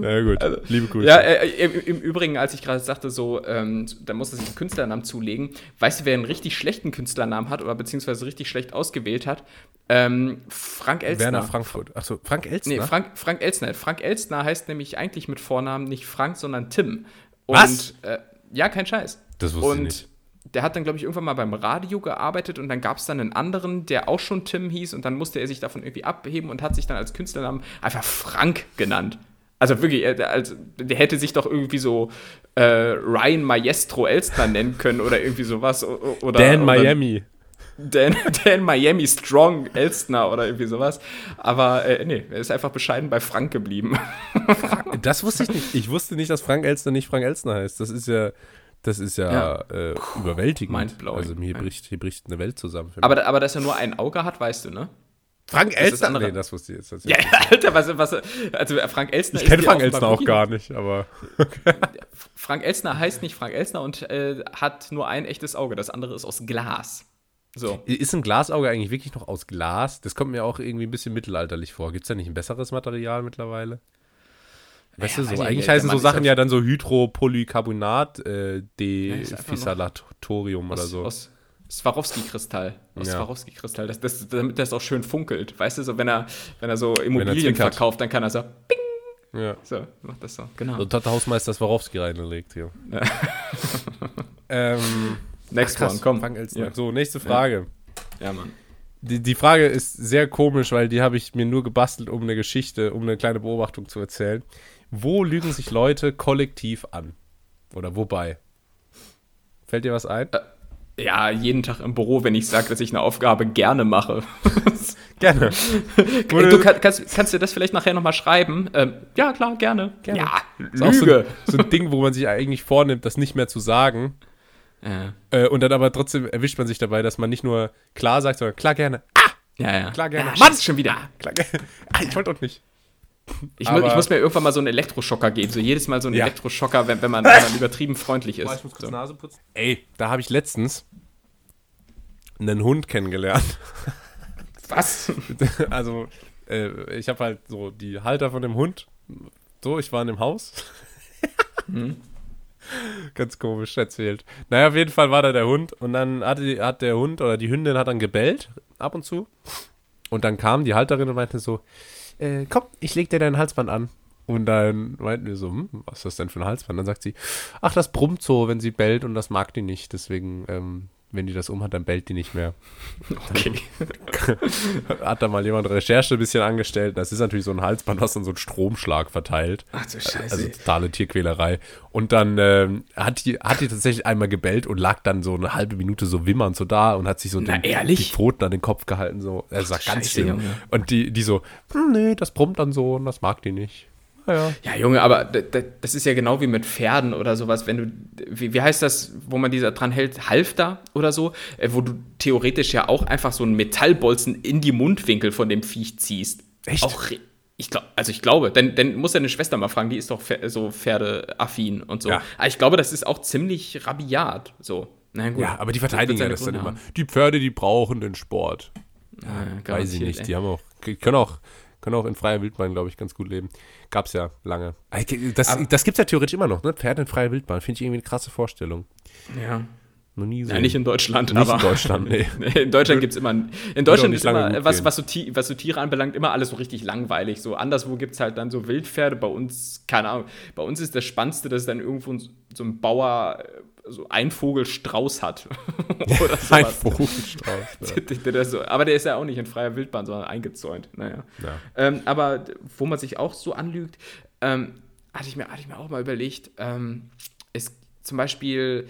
S1: Na gut, liebe Grüße.
S2: ja, äh, im, im Übrigen, als ich gerade sagte, so, ähm, da musste sich einen Künstlernamen zulegen, weißt du, wer einen richtig schlechten Künstlernamen hat oder beziehungsweise richtig schlecht ausgewählt hat? Ähm, Frank Elstner.
S1: Werner Frankfurt. Achso, Frank Elstner?
S2: Nee, Frank, Frank Elstner. Frank Elstner heißt nämlich eigentlich mit Vornamen nicht Frank, sondern Tim. Und,
S1: Was?
S2: Äh, ja, kein Scheiß.
S1: Das wusste ich
S2: und
S1: nicht.
S2: der hat dann, glaube ich, irgendwann mal beim Radio gearbeitet und dann gab es dann einen anderen, der auch schon Tim hieß und dann musste er sich davon irgendwie abheben und hat sich dann als Künstlernamen einfach Frank genannt. Also wirklich, er- der, also, der hätte sich doch irgendwie so äh, Ryan Maestro Elstner nennen können oder irgendwie sowas. Oder,
S1: Dan
S2: oder
S1: Miami.
S2: Dan, [LAUGHS] Dan Miami Strong Elstner oder irgendwie sowas. Aber äh, nee, er ist einfach bescheiden bei Frank geblieben.
S1: Das wusste ich nicht. Ich wusste nicht, dass Frank Elstner nicht Frank Elstner heißt. Das ist ja, das ist ja,
S2: Ja.
S1: Äh, überwältigend. Also hier bricht, hier bricht eine Welt zusammen.
S2: Aber, aber dass er nur ein Auge hat, weißt du, ne?
S1: Frank
S2: das
S1: Elstner? Nee, das wusste ich jetzt.
S2: Ja,
S1: tatsächlich.
S2: Alter, was, was also Frank Elstner
S1: ich kenne Frank Elstner auch gar nicht, aber [LAUGHS]
S2: Frank Elstner heißt nicht Frank Elstner und äh, hat nur ein echtes Auge, das andere ist aus Glas. So.
S1: ist ein Glasauge eigentlich wirklich noch aus Glas? Das kommt mir auch irgendwie ein bisschen mittelalterlich vor. Gibt es da nicht ein besseres Material mittlerweile? Weißt
S2: Ja,
S1: du, so,
S2: ich
S1: eigentlich heißen so Sachen ja dann so Hydropolykarbonat äh,
S2: einfach
S1: Defisallatorium oder
S2: Aus,
S1: so.
S2: aus Swarovski-Kristall. Aus
S1: Ja.
S2: Swarovski-Kristall. Das, das, damit das auch schön funkelt. Weißt du, so wenn er, wenn er so Immobilien
S1: zwinkert.
S2: verkauft, dann kann er so, ping,
S1: ja.
S2: so, macht das so. Genau.
S1: So hat der Hausmeister Swarovski reingelegt hier. [LAUGHS] ähm,
S2: Next
S1: krass,
S2: one, komm.
S1: Elstner.
S2: Ja.
S1: So, nächste Frage.
S2: ja, Mann.
S1: Die, die Frage ist sehr komisch, weil die habe ich mir nur gebastelt, um eine Geschichte, um eine kleine Beobachtung zu erzählen. Wo lügen sich Leute kollektiv an? Oder wobei? Fällt dir was ein?
S2: Ja, jeden Tag im Büro, wenn ich sage, dass ich eine Aufgabe gerne mache. [LAUGHS]
S1: Gerne. [LAUGHS]
S2: Du kann, kannst, kannst du das vielleicht nachher nochmal schreiben? Ähm, ja, klar, gerne.
S1: Gerne.
S2: Ja,
S1: ist auch so
S2: Lüge.
S1: ein, so ein Ding, wo man sich eigentlich vornimmt, das nicht mehr zu sagen.
S2: Ja,
S1: Äh, und dann aber trotzdem erwischt man sich dabei, dass man nicht nur klar sagt, sondern klar gerne.
S2: ja. ja.
S1: Klar, gerne.
S2: Ja,
S1: Mann!
S2: Mann, schon wieder.
S1: Klar gerne. [LAUGHS] Ah, ich wollte doch nicht.
S2: Ich, mu ich muss mir irgendwann mal so einen Elektroschocker geben. So jedes Mal so einen
S1: Ja.
S2: Elektroschocker, wenn, wenn, man, wenn man [LAUGHS] übertrieben freundlich ist. So.
S1: Nase putzen. Ey, da habe ich letztens einen Hund kennengelernt. [LAUGHS]
S2: Was? [LAUGHS]
S1: also, äh, ich habe halt so die Halter von dem Hund. So, ich war in dem Haus. Ganz komisch erzählt. Naja, auf jeden Fall war da der Hund und dann hatte, die- hat der Hund oder die Hündin hat dann gebellt, ab und zu. Und dann kam die Halterin und meinte so, äh, komm, ich leg dir dein Halsband an. Und dann meinten wir so, hm, was ist das denn für ein Halsband? Dann sagt sie, ach, das brummt so, wenn sie bellt und das mag die nicht. Deswegen, ähm, wenn die das umhat, dann bellt die nicht mehr. [LAUGHS]
S2: Okay. [LAUGHS]
S1: Hat da mal jemand Recherche ein bisschen angestellt. Das ist natürlich so ein Halsband, was dann so einen Stromschlag verteilt.
S2: Ach du Scheiße.
S1: Also totale Tierquälerei. Und dann ähm, hat, die, hat die tatsächlich einmal gebellt und lag dann so eine halbe Minute so wimmernd so da und hat sich so den,
S2: ehrlich?
S1: die Pfoten an den Kopf gehalten. So. Er sagt ganz
S2: Scheiße,
S1: schlimm.
S2: Junge.
S1: Und die, die so, hm, nee, das brummt dann so und das mag die nicht. Ja.
S2: Ja, Junge, aber das ist ja genau wie mit Pferden oder sowas, wenn du, wie, wie heißt das, wo man dieser dran hält, Halfter oder so, äh, wo du theoretisch ja auch einfach so einen Metallbolzen in die Mundwinkel von dem Viech ziehst.
S1: Echt?
S2: Auch, ich glaub, also ich glaube, denn, denn muss deine Schwester mal fragen, die ist doch so Pferdeaffin und so.
S1: Ja.
S2: Aber ich glaube, das ist auch ziemlich rabiat, so. Na gut.
S1: Ja, aber die verteidigen ja das dann immer.
S2: Haben.
S1: Die Pferde, die brauchen den Sport.
S2: Ja,
S1: Weiß ich nicht. Die haben auch, die können auch, können auch in freier Wildbahn, glaube ich, ganz gut leben. Gab's ja lange. Das,
S2: Aber-
S1: das gibt's ja theoretisch immer noch, ne? Pferde in freier Wildbahn. Finde ich irgendwie eine krasse Vorstellung.
S2: Ja.
S1: Noch nie so.
S2: Ja, nicht in Deutschland,
S1: Nicht
S2: aber.
S1: in Deutschland, [LAUGHS] nee.
S2: In Deutschland gibt es immer. In Deutschland ist immer, was, was, so was so Tiere anbelangt, immer alles so richtig langweilig. So anderswo gibt es halt dann so Wildpferde. Bei uns, keine Ahnung, bei uns ist das Spannendste, dass dann irgendwo so ein Bauer so einen Vogelstrauß hat. [LAUGHS]
S1: Ein Vogelstrauß. [LAUGHS]
S2: so, aber der ist ja auch nicht in freier Wildbahn, sondern eingezäunt. Naja.
S1: Ja.
S2: Ähm, aber wo man sich auch so anlügt, ähm, hatte, ich mir, hatte ich mir auch mal überlegt, ähm, ist zum Beispiel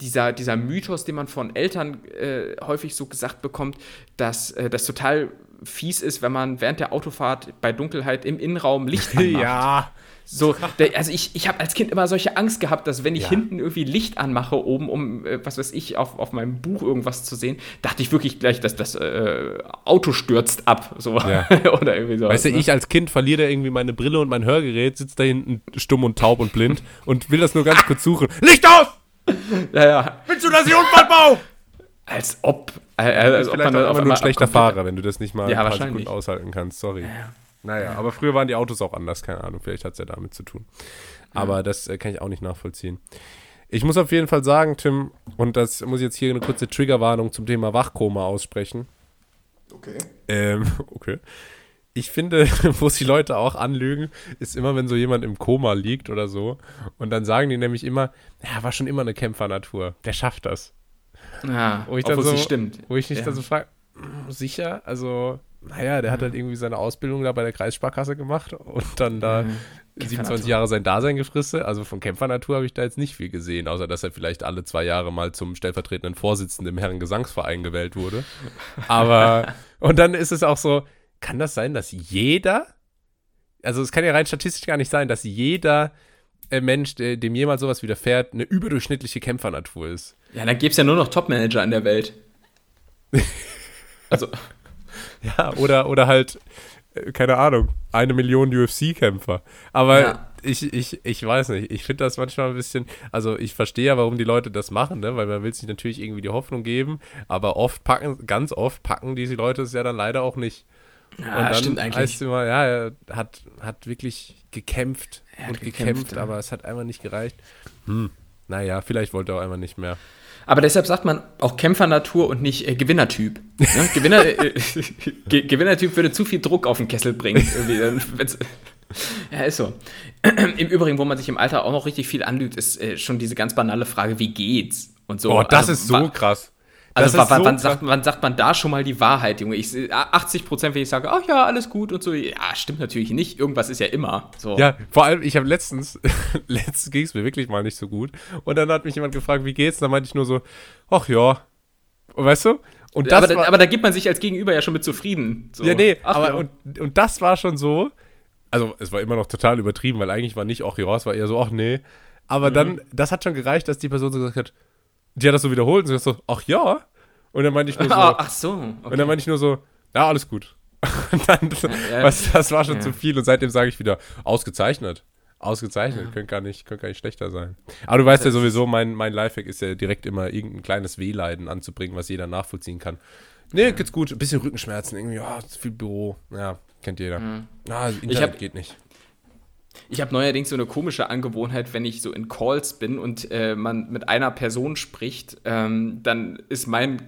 S2: dieser, dieser Mythos, den man von Eltern äh, häufig so gesagt bekommt, dass äh, das total fies ist, wenn man während der Autofahrt bei Dunkelheit im Innenraum Licht [LAUGHS] anmacht.
S1: Ja.
S2: So, der, also ich, ich habe als Kind immer solche Angst gehabt, dass wenn ich
S1: Ja.
S2: hinten irgendwie Licht anmache, oben, um, äh, was weiß ich, auf, auf meinem Buch irgendwas zu sehen, dachte ich wirklich gleich, dass das äh, Auto stürzt ab. So.
S1: Ja. [LAUGHS]
S2: Oder irgendwie so.
S1: Weißt du, ich als Kind verliere irgendwie meine Brille und mein Hörgerät, sitze da hinten stumm und taub und blind und will das nur ganz [LAUGHS] kurz suchen. Licht aus!
S2: Ja, ja.
S1: Willst du, dass ich Unfall baue?
S2: Als ob. Äh, als ob
S1: Vielleicht
S2: man
S1: auch aber nur ein schlechter Fahrer, wenn du das nicht mal
S2: Ja,
S1: ein paar. Sekunden aushalten kannst. Sorry. Naja, aber früher waren die Autos auch anders, keine Ahnung. Vielleicht hat es ja damit zu tun. Aber das äh, kann ich auch nicht nachvollziehen. Ich muss auf jeden Fall sagen, Tim, und das muss ich jetzt hier eine kurze Triggerwarnung zum Thema Wachkoma aussprechen.
S5: Okay.
S1: Ähm, [LAUGHS] okay. Ich finde, [LAUGHS] wo sich Leute auch anlügen, ist immer, wenn so jemand im Koma liegt oder so. Und dann sagen die nämlich immer, ja, war schon immer eine Kämpfernatur. Der schafft das.
S2: Ja,
S1: Wo ich dann so,
S2: stimmt.
S1: Wo ich mich
S2: Ja.
S1: dann so frage, sicher? Also, naja, der hat halt irgendwie seine Ausbildung da bei der Kreissparkasse gemacht und dann da 27
S2: Kämpfernatur.
S1: Jahre sein Dasein gefristet. Also von Kämpfernatur habe ich da jetzt nicht viel gesehen, außer dass er vielleicht alle zwei Jahre mal zum stellvertretenden Vorsitzenden im Herrengesangsverein gewählt wurde. Aber, [LAUGHS] und dann ist es auch so, kann das sein, dass jeder, also es kann ja rein statistisch gar nicht sein, dass jeder Mensch, der, dem jemals sowas widerfährt, eine überdurchschnittliche Kämpfernatur ist.
S2: Ja, dann gäbe es ja nur noch Topmanager in der Welt. [LAUGHS] Also,
S1: Ja, oder, oder halt, äh, keine Ahnung, eine Million UFC-Kämpfer. Aber
S2: Ja.
S1: ich, ich, ich weiß nicht, ich finde das manchmal ein bisschen, also ich verstehe ja, warum die Leute das machen, ne? weil man will sich natürlich irgendwie die Hoffnung geben, aber oft packen, ganz oft packen diese Leute es ja dann leider auch nicht.
S2: Ja,
S1: Und dann
S2: stimmt eigentlich.
S1: heißt es immer, ja, er hat, hat wirklich gekämpft
S2: hat
S1: und
S2: gekämpft,
S1: gekämpft,
S2: ja.
S1: aber es hat einfach nicht gereicht. Hm. Naja, vielleicht wollte er auch einfach nicht mehr.
S2: Aber deshalb sagt man auch Kämpfernatur und nicht äh, Gewinnertyp. Ne? [LAUGHS] Gewinner, äh, [LAUGHS] Ge Gewinnertyp würde zu viel Druck auf den Kessel bringen. [LAUGHS] ja, ist so. [CLEARS THROAT] Im Übrigen, wo man sich im Alter auch noch richtig viel anlügt, ist äh, schon diese ganz banale Frage, wie geht's? Und so.
S1: Oh, das
S2: Also,
S1: ist so krass.
S2: Also wann,
S1: so
S2: wann, sagt, wann sagt man da schon mal die Wahrheit, Junge? Ich, seh- 80 Prozent, wenn ich sage, ach ja, alles gut und so. Ja, stimmt natürlich nicht. Irgendwas ist ja immer. So.
S1: Ja, vor allem, ich habe letztens, [LAUGHS] letztens ging es mir wirklich mal nicht so gut. Und dann hat mich jemand gefragt, wie geht's? Und dann meinte ich nur so, ach ja. Und weißt du? Und das
S2: aber,
S1: war,
S2: da, aber da gibt man sich als Gegenüber ja schon mit zufrieden. So.
S1: ja, nee,
S2: Ach
S1: aber
S2: ja.
S1: und, und das war schon so, also es war immer noch total übertrieben, weil eigentlich war nicht, ach ja, es war eher so, ach nee.
S2: Mhm.
S1: Aber dann, das hat schon gereicht, dass die Person so gesagt hat, die hat das so wiederholt und sie hat so, ach ja. Und dann meinte ich nur so,
S2: Ah, ach so.
S1: und
S2: Okay.
S1: dann meinte ich nur so, ja, alles gut. [LAUGHS] Und dann,
S2: ja.
S1: was, das war schon
S2: Ja.
S1: zu viel und seitdem sage ich wieder, ausgezeichnet. Ausgezeichnet, könnte gar nicht, könnte gar nicht schlechter sein. Aber du weißt ja sowieso, mein, mein Lifehack ist ja direkt immer irgendein kleines Wehleiden anzubringen, was jeder nachvollziehen kann. Nee, geht's gut, ein bisschen Rückenschmerzen, irgendwie, ja, zu viel Büro. Ja, kennt jeder. Ah, Internet
S2: hab-
S1: geht nicht.
S2: Ich habe neuerdings so eine komische Angewohnheit, wenn ich so in Calls bin und äh, man mit einer Person spricht, ähm, dann ist mein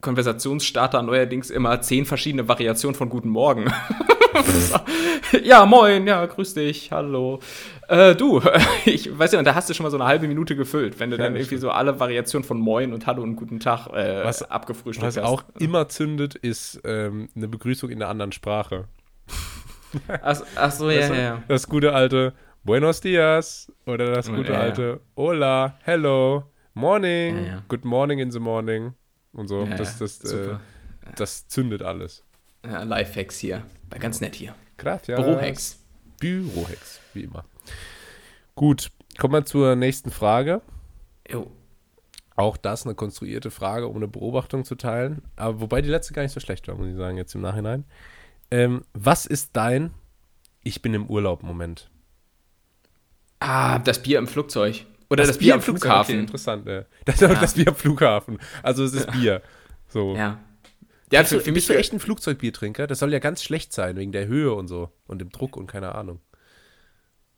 S2: Konversationsstarter neuerdings immer zehn verschiedene Variationen von Guten Morgen. [LAUGHS] ja, moin, ja, grüß dich, hallo. Äh, du, [LAUGHS] ich weiß ja, und da hast du schon mal so eine halbe Minute gefüllt, wenn du dann
S1: das
S2: irgendwie so alle Variationen von Moin und Hallo und Guten Tag äh,
S1: Was-
S2: abgefrühstückt
S1: Was
S2: hast.
S1: auch immer zündet, ist ähm, eine Begrüßung in einer anderen Sprache.
S2: Ach, [LAUGHS] ach so, ja, ja, ja.
S1: Das gute alte Buenos dias oder das gute
S2: Ja,
S1: alte Hola, hello, morning,
S2: Ja,
S1: good morning in the morning und so. Das, das, äh, das zündet alles.
S2: ja Lifehacks hier. Ganz nett hier.
S1: Gracias.
S2: Bürohacks.
S1: Bürohex, wie immer. Gut, kommen wir zur nächsten Frage.
S2: Jo.
S1: Auch das eine konstruierte Frage, um eine Beobachtung zu teilen. Aber wobei die letzte gar nicht so schlecht war, muss ich sagen, jetzt im Nachhinein. Ähm, was ist dein Ich bin im Urlaub-Moment?
S2: Ah, das Bier im Flugzeug. Oder das, Bier am
S1: Okay,
S2: Flughafen.
S1: interessant, ja. [LAUGHS] Das
S2: Ja.
S1: das Bier am Flughafen. Also es ist Bier. So.
S2: ja. Ja,
S1: Bist,
S2: für,
S1: du,
S2: für mich
S1: bist du echt ein Flugzeugbiertrinker? Das soll ja ganz schlecht sein, wegen der Höhe und so. Und dem Druck und keine Ahnung.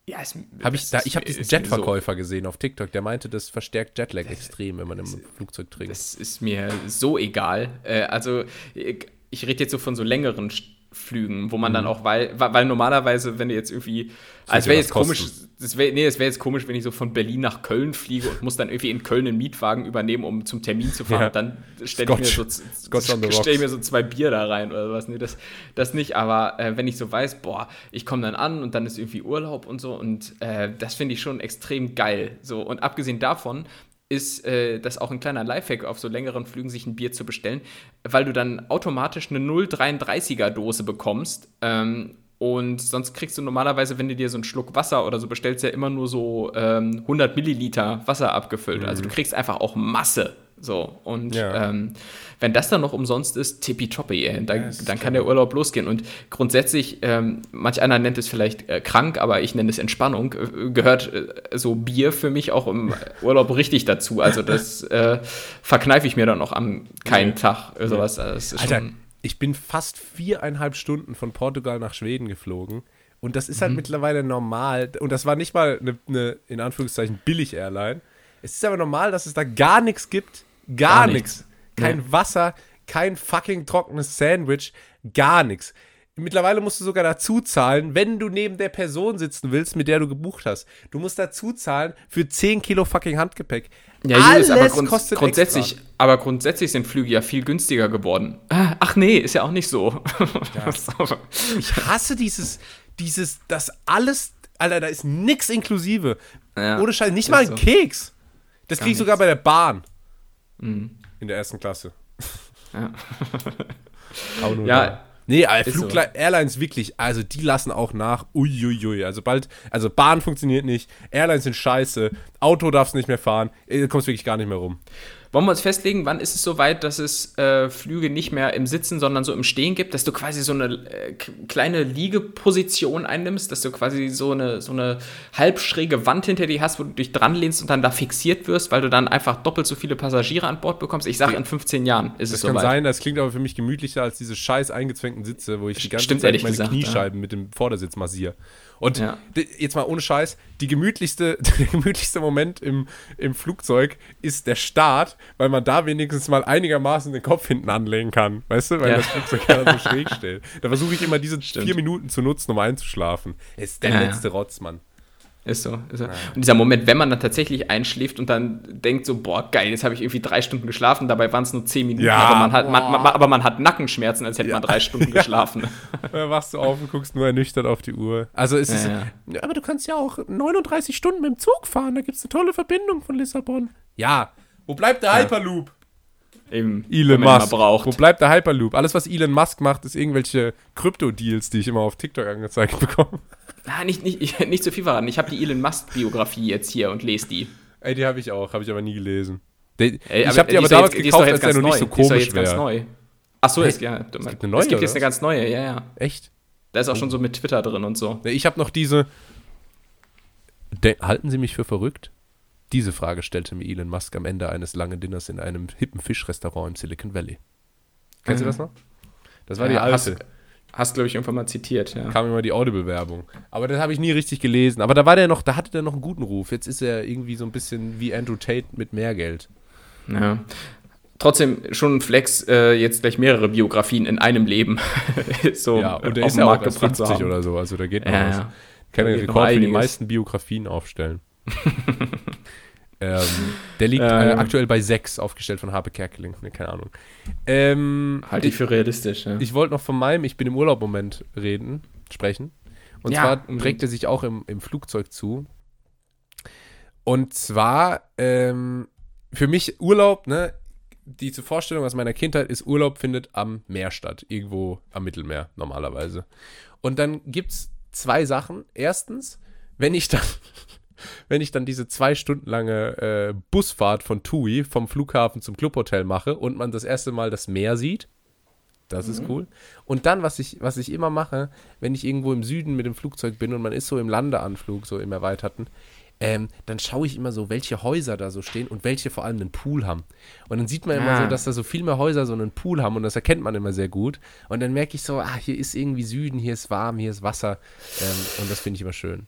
S2: Ja, es,
S1: Hab ich
S2: das
S1: da, ich habe diesen Jetverkäufer gesehen auf TikTok, der meinte, das verstärkt Jetlag extrem, wenn man im Flugzeug
S2: So,
S1: trinkt.
S2: das ist mir so egal. Äh, also, ich, ich rede jetzt so von so längeren Sch- Flügen, wo man dann auch, weil, weil normalerweise, wenn du jetzt irgendwie, also
S1: wird
S2: wäre jetzt komisch, das wäre nee, das wäre jetzt komisch, wenn ich so von Berlin nach Köln fliege und muss dann irgendwie in Köln einen Mietwagen übernehmen, um zum Termin zu fahren.
S1: Ja.
S2: Dann stelle ich mir so, [LAUGHS] stell ich mir so zwei Bier da rein oder was. Nee, das, das nicht, aber äh, wenn ich so weiß, boah, ich komme dann an und dann ist irgendwie Urlaub und so und äh, das finde ich schon extrem geil. So, und abgesehen davon ist äh, das auch ein kleiner Lifehack auf so längeren Flügen, sich ein Bier zu bestellen, weil du dann automatisch eine 0,33er Dose bekommst. Ähm, und sonst kriegst du normalerweise, wenn du dir so einen Schluck Wasser oder so bestellst, ja immer nur so ähm, 100 Milliliter Wasser abgefüllt. Also du kriegst einfach auch Masse. So, und
S1: Ja.
S2: ähm, wenn das dann noch umsonst ist, tippitoppi, ey, dann,
S1: ist
S2: dann kann der Urlaub losgehen. Und grundsätzlich, ähm, manch einer nennt es vielleicht äh, krank, aber ich nenne es Entspannung, äh, gehört äh, so Bier für mich auch im [LAUGHS] Urlaub richtig dazu. Also das äh, verkneife ich mir dann auch am keinen
S1: Nee.
S2: Tag. Sowas. Also Das ist
S1: Alter, ich bin fast viereinhalb Stunden von Portugal nach Schweden geflogen. Und das ist
S2: Mhm.
S1: halt mittlerweile normal. Und das war nicht mal eine, eine in Anführungszeichen, Billig-Airline. Es ist aber normal, dass es da gar nichts gibt. Gar,
S2: Gar
S1: nichts.
S2: nichts.
S1: Kein
S2: Nee.
S1: Wasser, kein fucking trockenes Sandwich, gar nichts. Mittlerweile musst du sogar dazu zahlen, wenn du neben der Person sitzen willst, mit der du gebucht hast. Du musst dazu zahlen für 10 Kilo fucking Handgepäck.
S2: ja, Julius, aber
S1: Alles
S2: grund,
S1: kostet
S2: grundsätzlich,
S1: extra.
S2: aber grundsätzlich sind Flüge ja viel günstiger geworden. Ah, Ach nee, ist ja auch nicht so. [LAUGHS] So.
S1: Ich hasse dieses, dieses, das alles, Alter, da ist nix inklusive.
S2: Ja,
S1: Ohne Scheiß, nicht mal ein
S2: so.
S1: Keks. Das krieg ich sogar bei der Bahn.
S2: Mhm.
S1: In der ersten Klasse.
S2: Ja. [LAUGHS]
S1: Aber nur
S2: Ja,
S1: da. Nee, äh,
S2: ist so.
S1: Airlines wirklich, also die lassen auch nach. Uiuiui. Also bald, also Bahn funktioniert nicht, Airlines sind scheiße, Auto darfst nicht mehr fahren, äh, du kommst wirklich gar nicht mehr rum.
S2: Wollen wir uns festlegen, wann ist es soweit, dass es äh, Flüge nicht mehr im Sitzen, sondern so im Stehen gibt, dass du quasi so eine äh, kleine Liegeposition einnimmst, dass du quasi so eine, so eine halbschräge Wand hinter dir hast, wo du dich dran lehnst und dann da fixiert wirst, weil du dann einfach doppelt so viele Passagiere an Bord bekommst. Ich sage, in 15 Jahren ist
S1: Das
S2: es
S1: kann
S2: soweit.
S1: sein, das klingt aber für mich gemütlicher als diese scheiß eingezwängten Sitze, wo ich die ganze
S2: Stimmt,
S1: Zeit meine
S2: gesagt,
S1: Kniescheiben mit dem Vordersitz massiere. Und
S2: Ja.
S1: jetzt mal ohne Scheiß, die gemütlichste, [LAUGHS] der gemütlichste Moment im, im Flugzeug ist der Start, weil man da wenigstens mal einigermaßen den Kopf hinten anlegen kann. Weißt du, weil
S2: Ja.
S1: das Flugzeug ja so schräg steht. Da versuche ich immer diese
S2: Stimmt.
S1: vier Minuten zu nutzen, um einzuschlafen. Ist der
S2: Ja,
S1: letzte Rotz, Mann.
S2: Ist so. Ist so. Und dieser Moment, wenn man dann tatsächlich einschläft und dann denkt so, boah, geil, jetzt habe ich irgendwie drei Stunden geschlafen, dabei waren es nur zehn Minuten,
S1: Ja,
S2: aber, man hat, man, man, aber man hat Nackenschmerzen, als hätte man drei Stunden [LAUGHS] geschlafen. [LAUGHS]
S1: Da wachst du auf und guckst nur ernüchtert auf die Uhr. Also es ist.
S2: Ja,
S1: Ja, aber du kannst ja auch 39 Stunden mit dem Zug fahren. Da gibt es eine tolle Verbindung von Lissabon. Ja. Wo bleibt der Hyperloop?
S2: Eben,
S1: Elon Musk.
S2: braucht.
S1: Wo bleibt der Hyperloop? Alles, was Elon Musk macht, ist irgendwelche Krypto-Deals, die ich immer auf TikTok angezeigt bekomme.
S2: Ah, nicht, nicht, nicht zu viel verraten. Ich habe die Elon Musk-Biografie jetzt hier und lese die.
S1: Ey, die habe ich auch, habe ich aber nie gelesen. Die,
S2: Ey,
S1: ich habe die aber
S2: ist doch
S1: damals
S2: jetzt- die
S1: gekauft, als der
S2: ganz
S1: noch nicht so
S2: Die ist
S1: komisch
S2: jetzt ganz
S1: wäre.
S2: neu. Ach so, ist, ja, es
S1: gibt eine neue,
S2: Es gibt jetzt eine ganz neue, ja, ja.
S1: Echt?
S2: Da ist auch schon so mit Twitter drin und so.
S1: Ich habe noch diese. De halten Sie mich für verrückt? Diese Frage stellte mir Elon Musk am Ende eines langen Dinners in einem hippen Fischrestaurant im Silicon Valley. Kennst du
S2: Mhm.
S1: das noch? Das war die
S2: Ja,
S1: alte.
S2: Hast, hast glaube ich, irgendwann mal zitiert, ja.
S1: kam immer die Audible-Werbung. Aber das habe ich nie richtig gelesen. Aber da war der noch, da hatte der noch einen guten Ruf. Jetzt ist er irgendwie so ein bisschen wie Andrew Tate mit mehr Geld.
S2: ja. Trotzdem schon ein Flex, äh, jetzt gleich mehrere Biografien in einem Leben [LAUGHS] so
S1: ja, und der
S2: auf
S1: ist
S2: den
S1: ja auch
S2: gebracht zu
S1: 50
S2: haben.
S1: oder so. Also da geht noch
S2: Ja,
S1: was.
S2: ja.
S1: Kann den Rekord für die meisten Biografien aufstellen. [LAUGHS] ähm, der liegt
S2: Ähm.
S1: äh, aktuell bei 6, aufgestellt von Harpe Kerkeling. Ne, keine Ahnung. Ähm,
S2: Halte ich für realistisch, ja.
S1: Ich wollte noch von meinem Ich bin im Urlaub-Moment reden, sprechen. Und
S2: Ja,
S1: zwar
S2: unbedingt.
S1: trägt er sich auch im, im Flugzeug zu. Und zwar, ähm, für mich Urlaub, ne, diese Vorstellung aus meiner Kindheit ist, Urlaub findet am Meer statt, irgendwo am Mittelmeer normalerweise. Und dann gibt's zwei Sachen. Erstens, wenn ich dann, [LAUGHS] wenn ich dann diese zwei Stunden lange äh, Busfahrt von TUI vom Flughafen zum Clubhotel mache und man das erste Mal das Meer sieht. Das ist cool. Und dann, was ich, was ich immer mache, wenn ich irgendwo im Süden mit dem Flugzeug bin und man ist so im Landeanflug, so im Erweiterten, ähm, dann schaue ich immer so, welche Häuser da so stehen und welche vor allem einen Pool haben. Und dann sieht man immer
S2: Ah.
S1: so, dass da so viel mehr Häuser so einen Pool haben und das erkennt man immer sehr gut. Und dann merke ich so, ah, hier ist irgendwie Süden, hier ist warm, hier ist Wasser. Ähm, und das finde ich immer schön.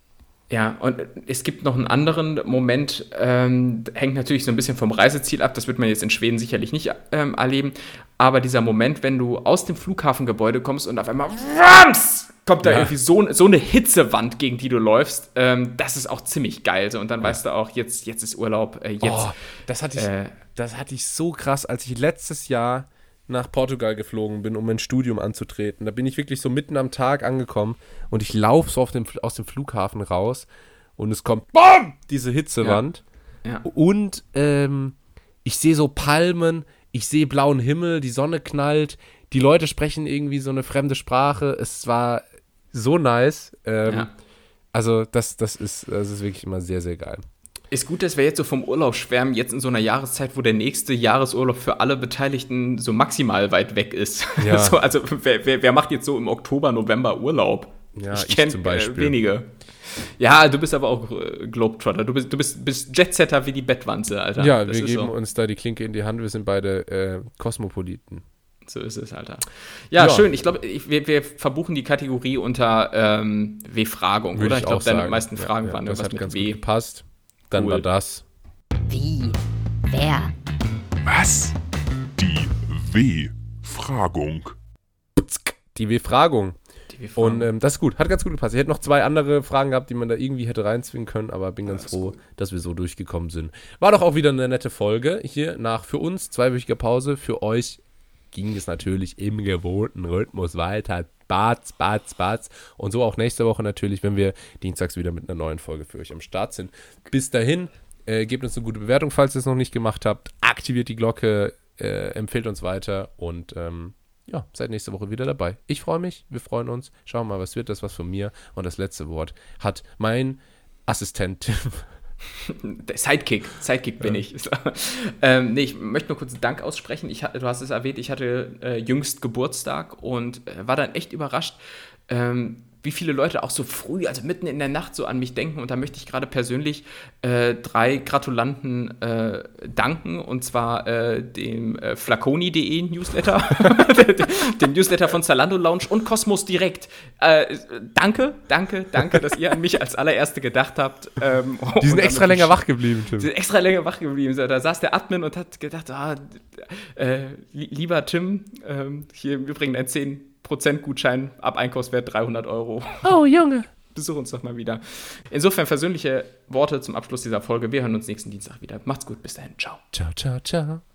S2: Ja, und es gibt noch einen anderen Moment, ähm, hängt natürlich so ein bisschen vom Reiseziel ab, das wird man jetzt in Schweden sicherlich nicht ähm, erleben, aber dieser Moment, wenn du aus dem Flughafengebäude kommst und auf einmal Wams! kommt da
S1: Ja.
S2: irgendwie so, so eine Hitzewand, gegen die du läufst, ähm, das ist auch ziemlich geil. So, und dann weißt du auch, jetzt, jetzt ist Urlaub, äh, jetzt.
S1: Oh, das hatte ich,
S2: äh,
S1: das hatte ich so krass, als ich letztes Jahr nach Portugal geflogen bin, um mein Studium anzutreten. Da bin ich wirklich so mitten am Tag angekommen und ich laufe so dem, aus dem Flughafen raus und es kommt BAM! diese Hitzewand.
S2: ja.
S1: Und ähm, ich sehe so Palmen, ich sehe blauen Himmel, die Sonne knallt, die Leute sprechen irgendwie so eine fremde Sprache. Es war so nice. Ähm,
S2: Ja.
S1: Also das, das, ist, das ist wirklich immer sehr, sehr geil.
S2: Ist gut, dass wir jetzt so vom Urlaub schwärmen, jetzt in so einer Jahreszeit, wo der nächste Jahresurlaub für alle Beteiligten so maximal weit weg ist.
S1: Ja. [LAUGHS]
S2: so, also wer, wer, wer macht jetzt so im Oktober, November Urlaub?
S1: Ja, ich
S2: kenn,
S1: zum Beispiel.
S2: Äh, wenige. Ja, du bist aber auch äh, Globetrotter. Du bist, du bist, bist Jetsetter wie die Bettwanze, Alter.
S1: Ja,
S2: Das
S1: wir geben
S2: so.
S1: uns da die Klinke in die Hand. Wir sind beide äh, Kosmopoliten.
S2: So ist es, Alter. Ja,
S1: Ja.
S2: schön. Ich glaube, wir, wir verbuchen die Kategorie unter ähm, W-Fragung, oder? Ich, glaube, deine meisten
S1: Ja,
S2: Fragen
S1: ja,
S2: waren
S1: Das
S2: irgendwas
S1: hat
S2: mit
S1: ganz
S2: W.
S1: gut gepasst. Dann
S2: Cool.
S1: war das.
S3: Wie? Wer?
S4: Was? Die W-Fragung.
S1: Die W-Fragung. Und ähm, das ist gut, hat ganz gut gepasst. Ich hätte noch zwei andere Fragen gehabt, die man da irgendwie hätte reinzwingen können, aber bin ganz froh, dass wir so durchgekommen sind. War doch auch wieder eine nette Folge hier nach für uns zweiwöchiger Pause. Für euch ging es natürlich im gewohnten Rhythmus weiter. Batz, Batz, Batz. Und so auch nächste Woche natürlich, wenn wir dienstags wieder mit einer neuen Folge für euch am Start sind. Bis dahin, äh, gebt uns eine gute Bewertung, falls ihr es noch nicht gemacht habt. Aktiviert die Glocke, äh, empfehlt uns weiter und ähm, ja, seid nächste Woche wieder dabei. Ich freue mich, wir freuen uns. Schauen wir mal, was wird das, was von mir. Und das letzte Wort hat mein Assistent Tim. [LAUGHS]
S2: Sidekick, Sidekick bin ich. ähm, nee, ich möchte nur kurz einen Dank aussprechen. Ich, du hast es erwähnt, ich hatte äh, jüngst Geburtstag und äh, war dann echt überrascht, ähm, wie viele Leute auch so früh, also mitten in der Nacht so an mich denken. Und da möchte ich gerade persönlich äh, drei Gratulanten äh, danken. Und zwar äh, dem äh, flaconi.de Newsletter, [LAUGHS] dem Newsletter von Zalando Lounge und Cosmos Direkt. Äh, danke, danke, danke, dass ihr an mich als allererste gedacht habt. Ähm,
S1: Die sind extra länger wach geblieben, Tim.
S2: die sind extra länger wach geblieben. Da saß der Admin und hat gedacht, ah, äh, li- lieber Tim, ähm, hier im Übrigen ein 10% Gutschein ab Einkaufswert 300 Euro.
S1: Oh, Junge. [LAUGHS]
S2: Besuch uns doch mal wieder. Insofern versöhnliche Worte zum Abschluss dieser Folge. Wir hören uns nächsten Dienstag wieder. Macht's gut, bis dahin. Ciao.
S1: Ciao, ciao, ciao.